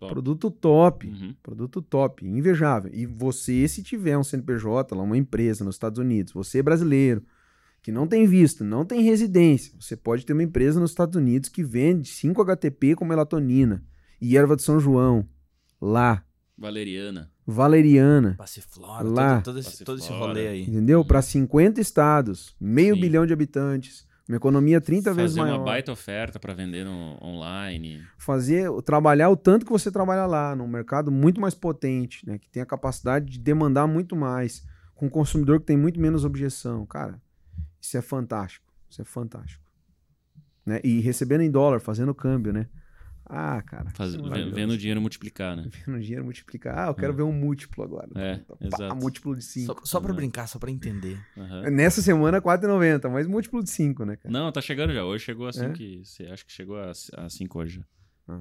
Top. produto top. Uhum. Produto top, invejável. E você, se tiver um CNPJ, lá, uma empresa nos Estados Unidos, você é brasileiro, que não tem visto, não tem residência, você pode ter uma empresa nos Estados Unidos que vende 5 HTP com melatonina e erva de São João. Lá. Valeriana. Valeriana. Passiflora, Lá. todo, todo, esse, todo esse rolê aí. Entendeu? Para 50 estados, meio Sim. bilhão de habitantes, uma economia 30 vezes Fazer maior. uma baita oferta pra vender no online. fazer, trabalhar o tanto que você trabalha lá, num mercado muito mais potente, né, que tem a capacidade de demandar muito mais, com um consumidor que tem muito menos objeção. Cara, isso é fantástico. Isso é fantástico. Né? E recebendo em dólar, fazendo câmbio, né? Ah, cara. Faz- é vendo o dinheiro multiplicar, né? Vendo dinheiro multiplicar. Ah, eu quero É. ver um múltiplo agora. É, Pá, exato. múltiplo de 5. Só, só pra Uhum. brincar, só pra entender. Aham. Nessa semana, 4,90, mas múltiplo de 5, né, cara? Não, tá chegando já. Hoje chegou assim É? que. Você acha que chegou a 5 hoje já.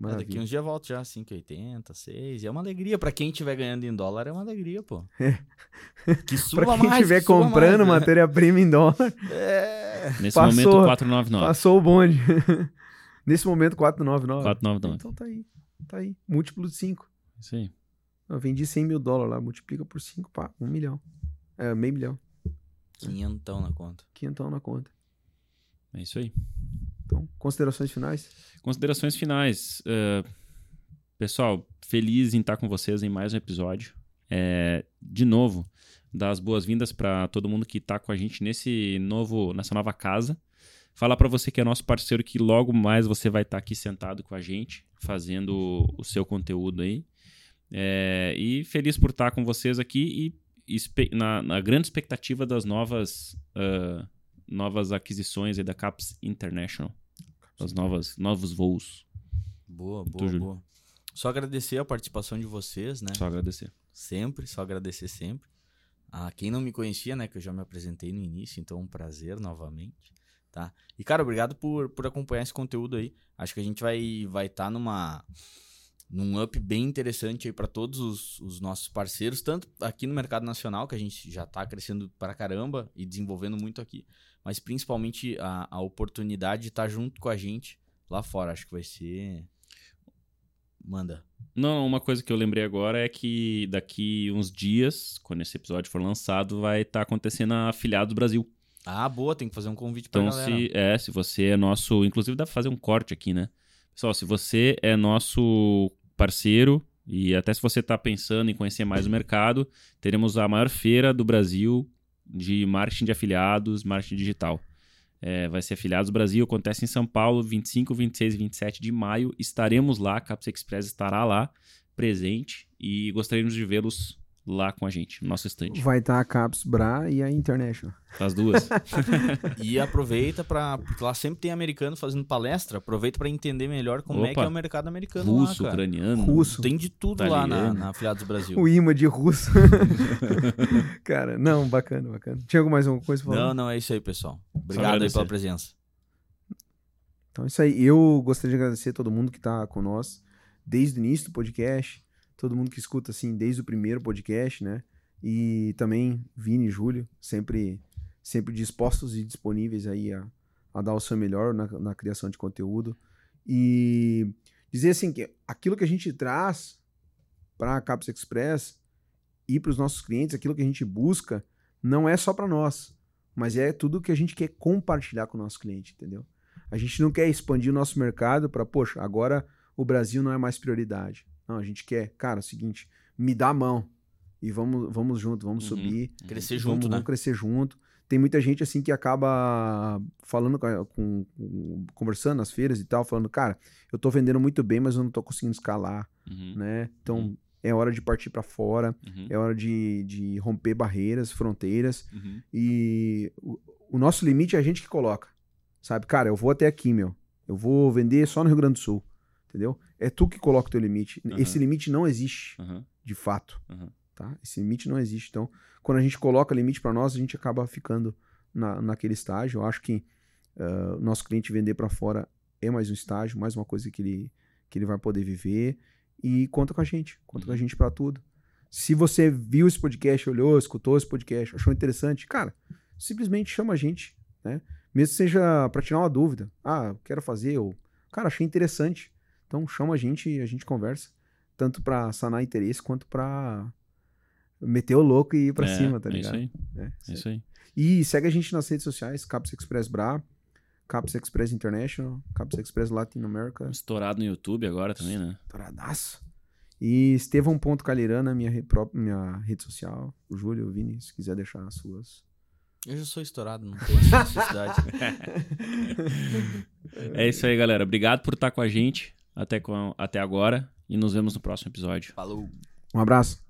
É, daqui Maravilha. uns dias volta já 5,80, 6. E é uma alegria. Pra quem estiver ganhando em dólar, é uma alegria, pô. Que suba Pra quem mais. estiver que comprando mais, né? matéria-prima em dólar, É. Nesse Passou. momento, 499. passou o bonde. Nesse momento, 4,99. 499. Então tá aí. Tá aí. Múltiplo de 5. Isso aí. Eu vendi 100 mil dólares lá, multiplica por 5, pá, 1 milhão. É, meio milhão. Quinhentão na conta. Quinhentão na conta. É isso aí. Então, considerações finais? Considerações finais. Eh, pessoal, feliz em estar com vocês em mais um episódio. É, de novo, dar as boas-vindas para todo mundo que está com a gente nesse novo, nessa nova casa. Falar para você que é nosso parceiro que logo mais você vai estar aqui sentado com a gente, fazendo o seu conteúdo aí. É, e feliz por estar com vocês aqui e na, na grande expectativa das novas, ah, novas aquisições da Caps International. Os novas, novos voos. Boa, boa, boa. Só agradecer a participação de vocês, né? Só agradecer. Sempre, só agradecer sempre. A quem não me conhecia, né? Que eu já me apresentei no início, então é um prazer novamente, tá? E, cara, obrigado por, por acompanhar esse conteúdo aí. Acho que a gente vai vai estar numa num up bem interessante aí para todos os, os nossos parceiros, tanto aqui no mercado nacional, que a gente já tá crescendo para caramba e desenvolvendo muito aqui, mas principalmente a, a oportunidade de estar junto com a gente lá fora. Acho que vai ser. Manda. Não, uma coisa que eu lembrei agora é que daqui uns dias, quando esse episódio for lançado, vai estar acontecendo a afiliado do Brasil. Ah, boa, tem que fazer um convite pra Então, galera. se, é, se você é nosso. Inclusive, dá pra fazer um corte aqui, né? Pessoal, se você é nosso parceiro e até se você está pensando em conhecer mais o mercado, teremos a maior feira do Brasil de marketing de afiliados, marketing digital. É, vai ser Afiliados Brasil, acontece em São Paulo, 25, 26 e 27 de maio. Estaremos lá, a Express estará lá, presente, e gostaríamos de vê-los lá com a gente, no nosso stand. Vai estar a Caps Bra e a International. As duas. E aproveita para Porque lá sempre tem americano fazendo palestra. Aproveita para entender melhor como é Opa. que é o mercado americano Russo, lá, cara. ucraniano. Russo. Tem de tudo lá na, Italiano. na Afiliados Brasil. O imã de russo. Cara, não, bacana, bacana. Tinha mais alguma coisa pra falar? Não, não, é isso aí, pessoal. Obrigado aí pela presença. Então é isso aí. Eu gostaria de agradecer a todo mundo que tá com nós desde o início do podcast, todo mundo que escuta assim desde o primeiro podcast, né? E também Vini e Júlio, sempre, sempre dispostos e disponíveis aí a, a dar o seu melhor na, na criação de conteúdo. E dizer assim que aquilo que a gente traz para a Caps Express e para os nossos clientes, aquilo que a gente busca, não é só para nós, mas é tudo que a gente quer compartilhar com o nosso cliente, entendeu? A gente não quer expandir o nosso mercado para, poxa, agora o Brasil não é mais prioridade. Não, a gente quer, cara, é o seguinte, me dá a mão e vamos, vamos junto, vamos Uhum. subir, Crescer vamos, junto, né? vamos crescer junto. Tem muita gente assim que acaba falando com, com- conversando nas feiras e tal, falando, cara, eu tô vendendo muito bem, mas eu não tô conseguindo escalar, Uhum, né? Então Uhum. é hora de partir para fora, uhum, é hora de, de romper barreiras, fronteiras. uhum. E o, o nosso limite é a gente que coloca. Sabe, cara, eu vou até aqui, meu. Eu vou vender só no Rio Grande do Sul. Entendeu? É tu que coloca o teu limite. Aham. Esse limite não existe, Aham, de fato. aham. Tá? Esse limite não existe. Então, quando a gente coloca limite para nós, a gente acaba ficando na, naquele estágio. Eu acho que o nosso cliente vender para fora é mais um estágio, mais uma coisa que ele, que ele vai poder viver. E conta com a gente. Conta com a Uhum. gente para tudo. Se você viu esse podcast, olhou, escutou esse podcast, achou interessante, cara, simplesmente chama a gente, né? Mesmo que seja para tirar uma dúvida. Ah, quero fazer, ou cara, achei interessante. Então chama a gente e a gente conversa, tanto para sanar interesse quanto para meter o louco e ir pra É, cima, tá é ligado? Isso aí, É, é isso aí. E segue a gente nas redes sociais, Caps Express Bra, Caps Express International, Caps Express Latin America, Estourado no YouTube agora também, né? Toradaço. E Estevão.calirana, minha, re- minha rede social. O Júlio, o Vini, se quiser deixar as suas. Eu já sou estourado, não tenho necessidade. É isso aí, galera. Obrigado por estar com a gente até, com- até agora e nos vemos no próximo episódio. Falou. Um abraço.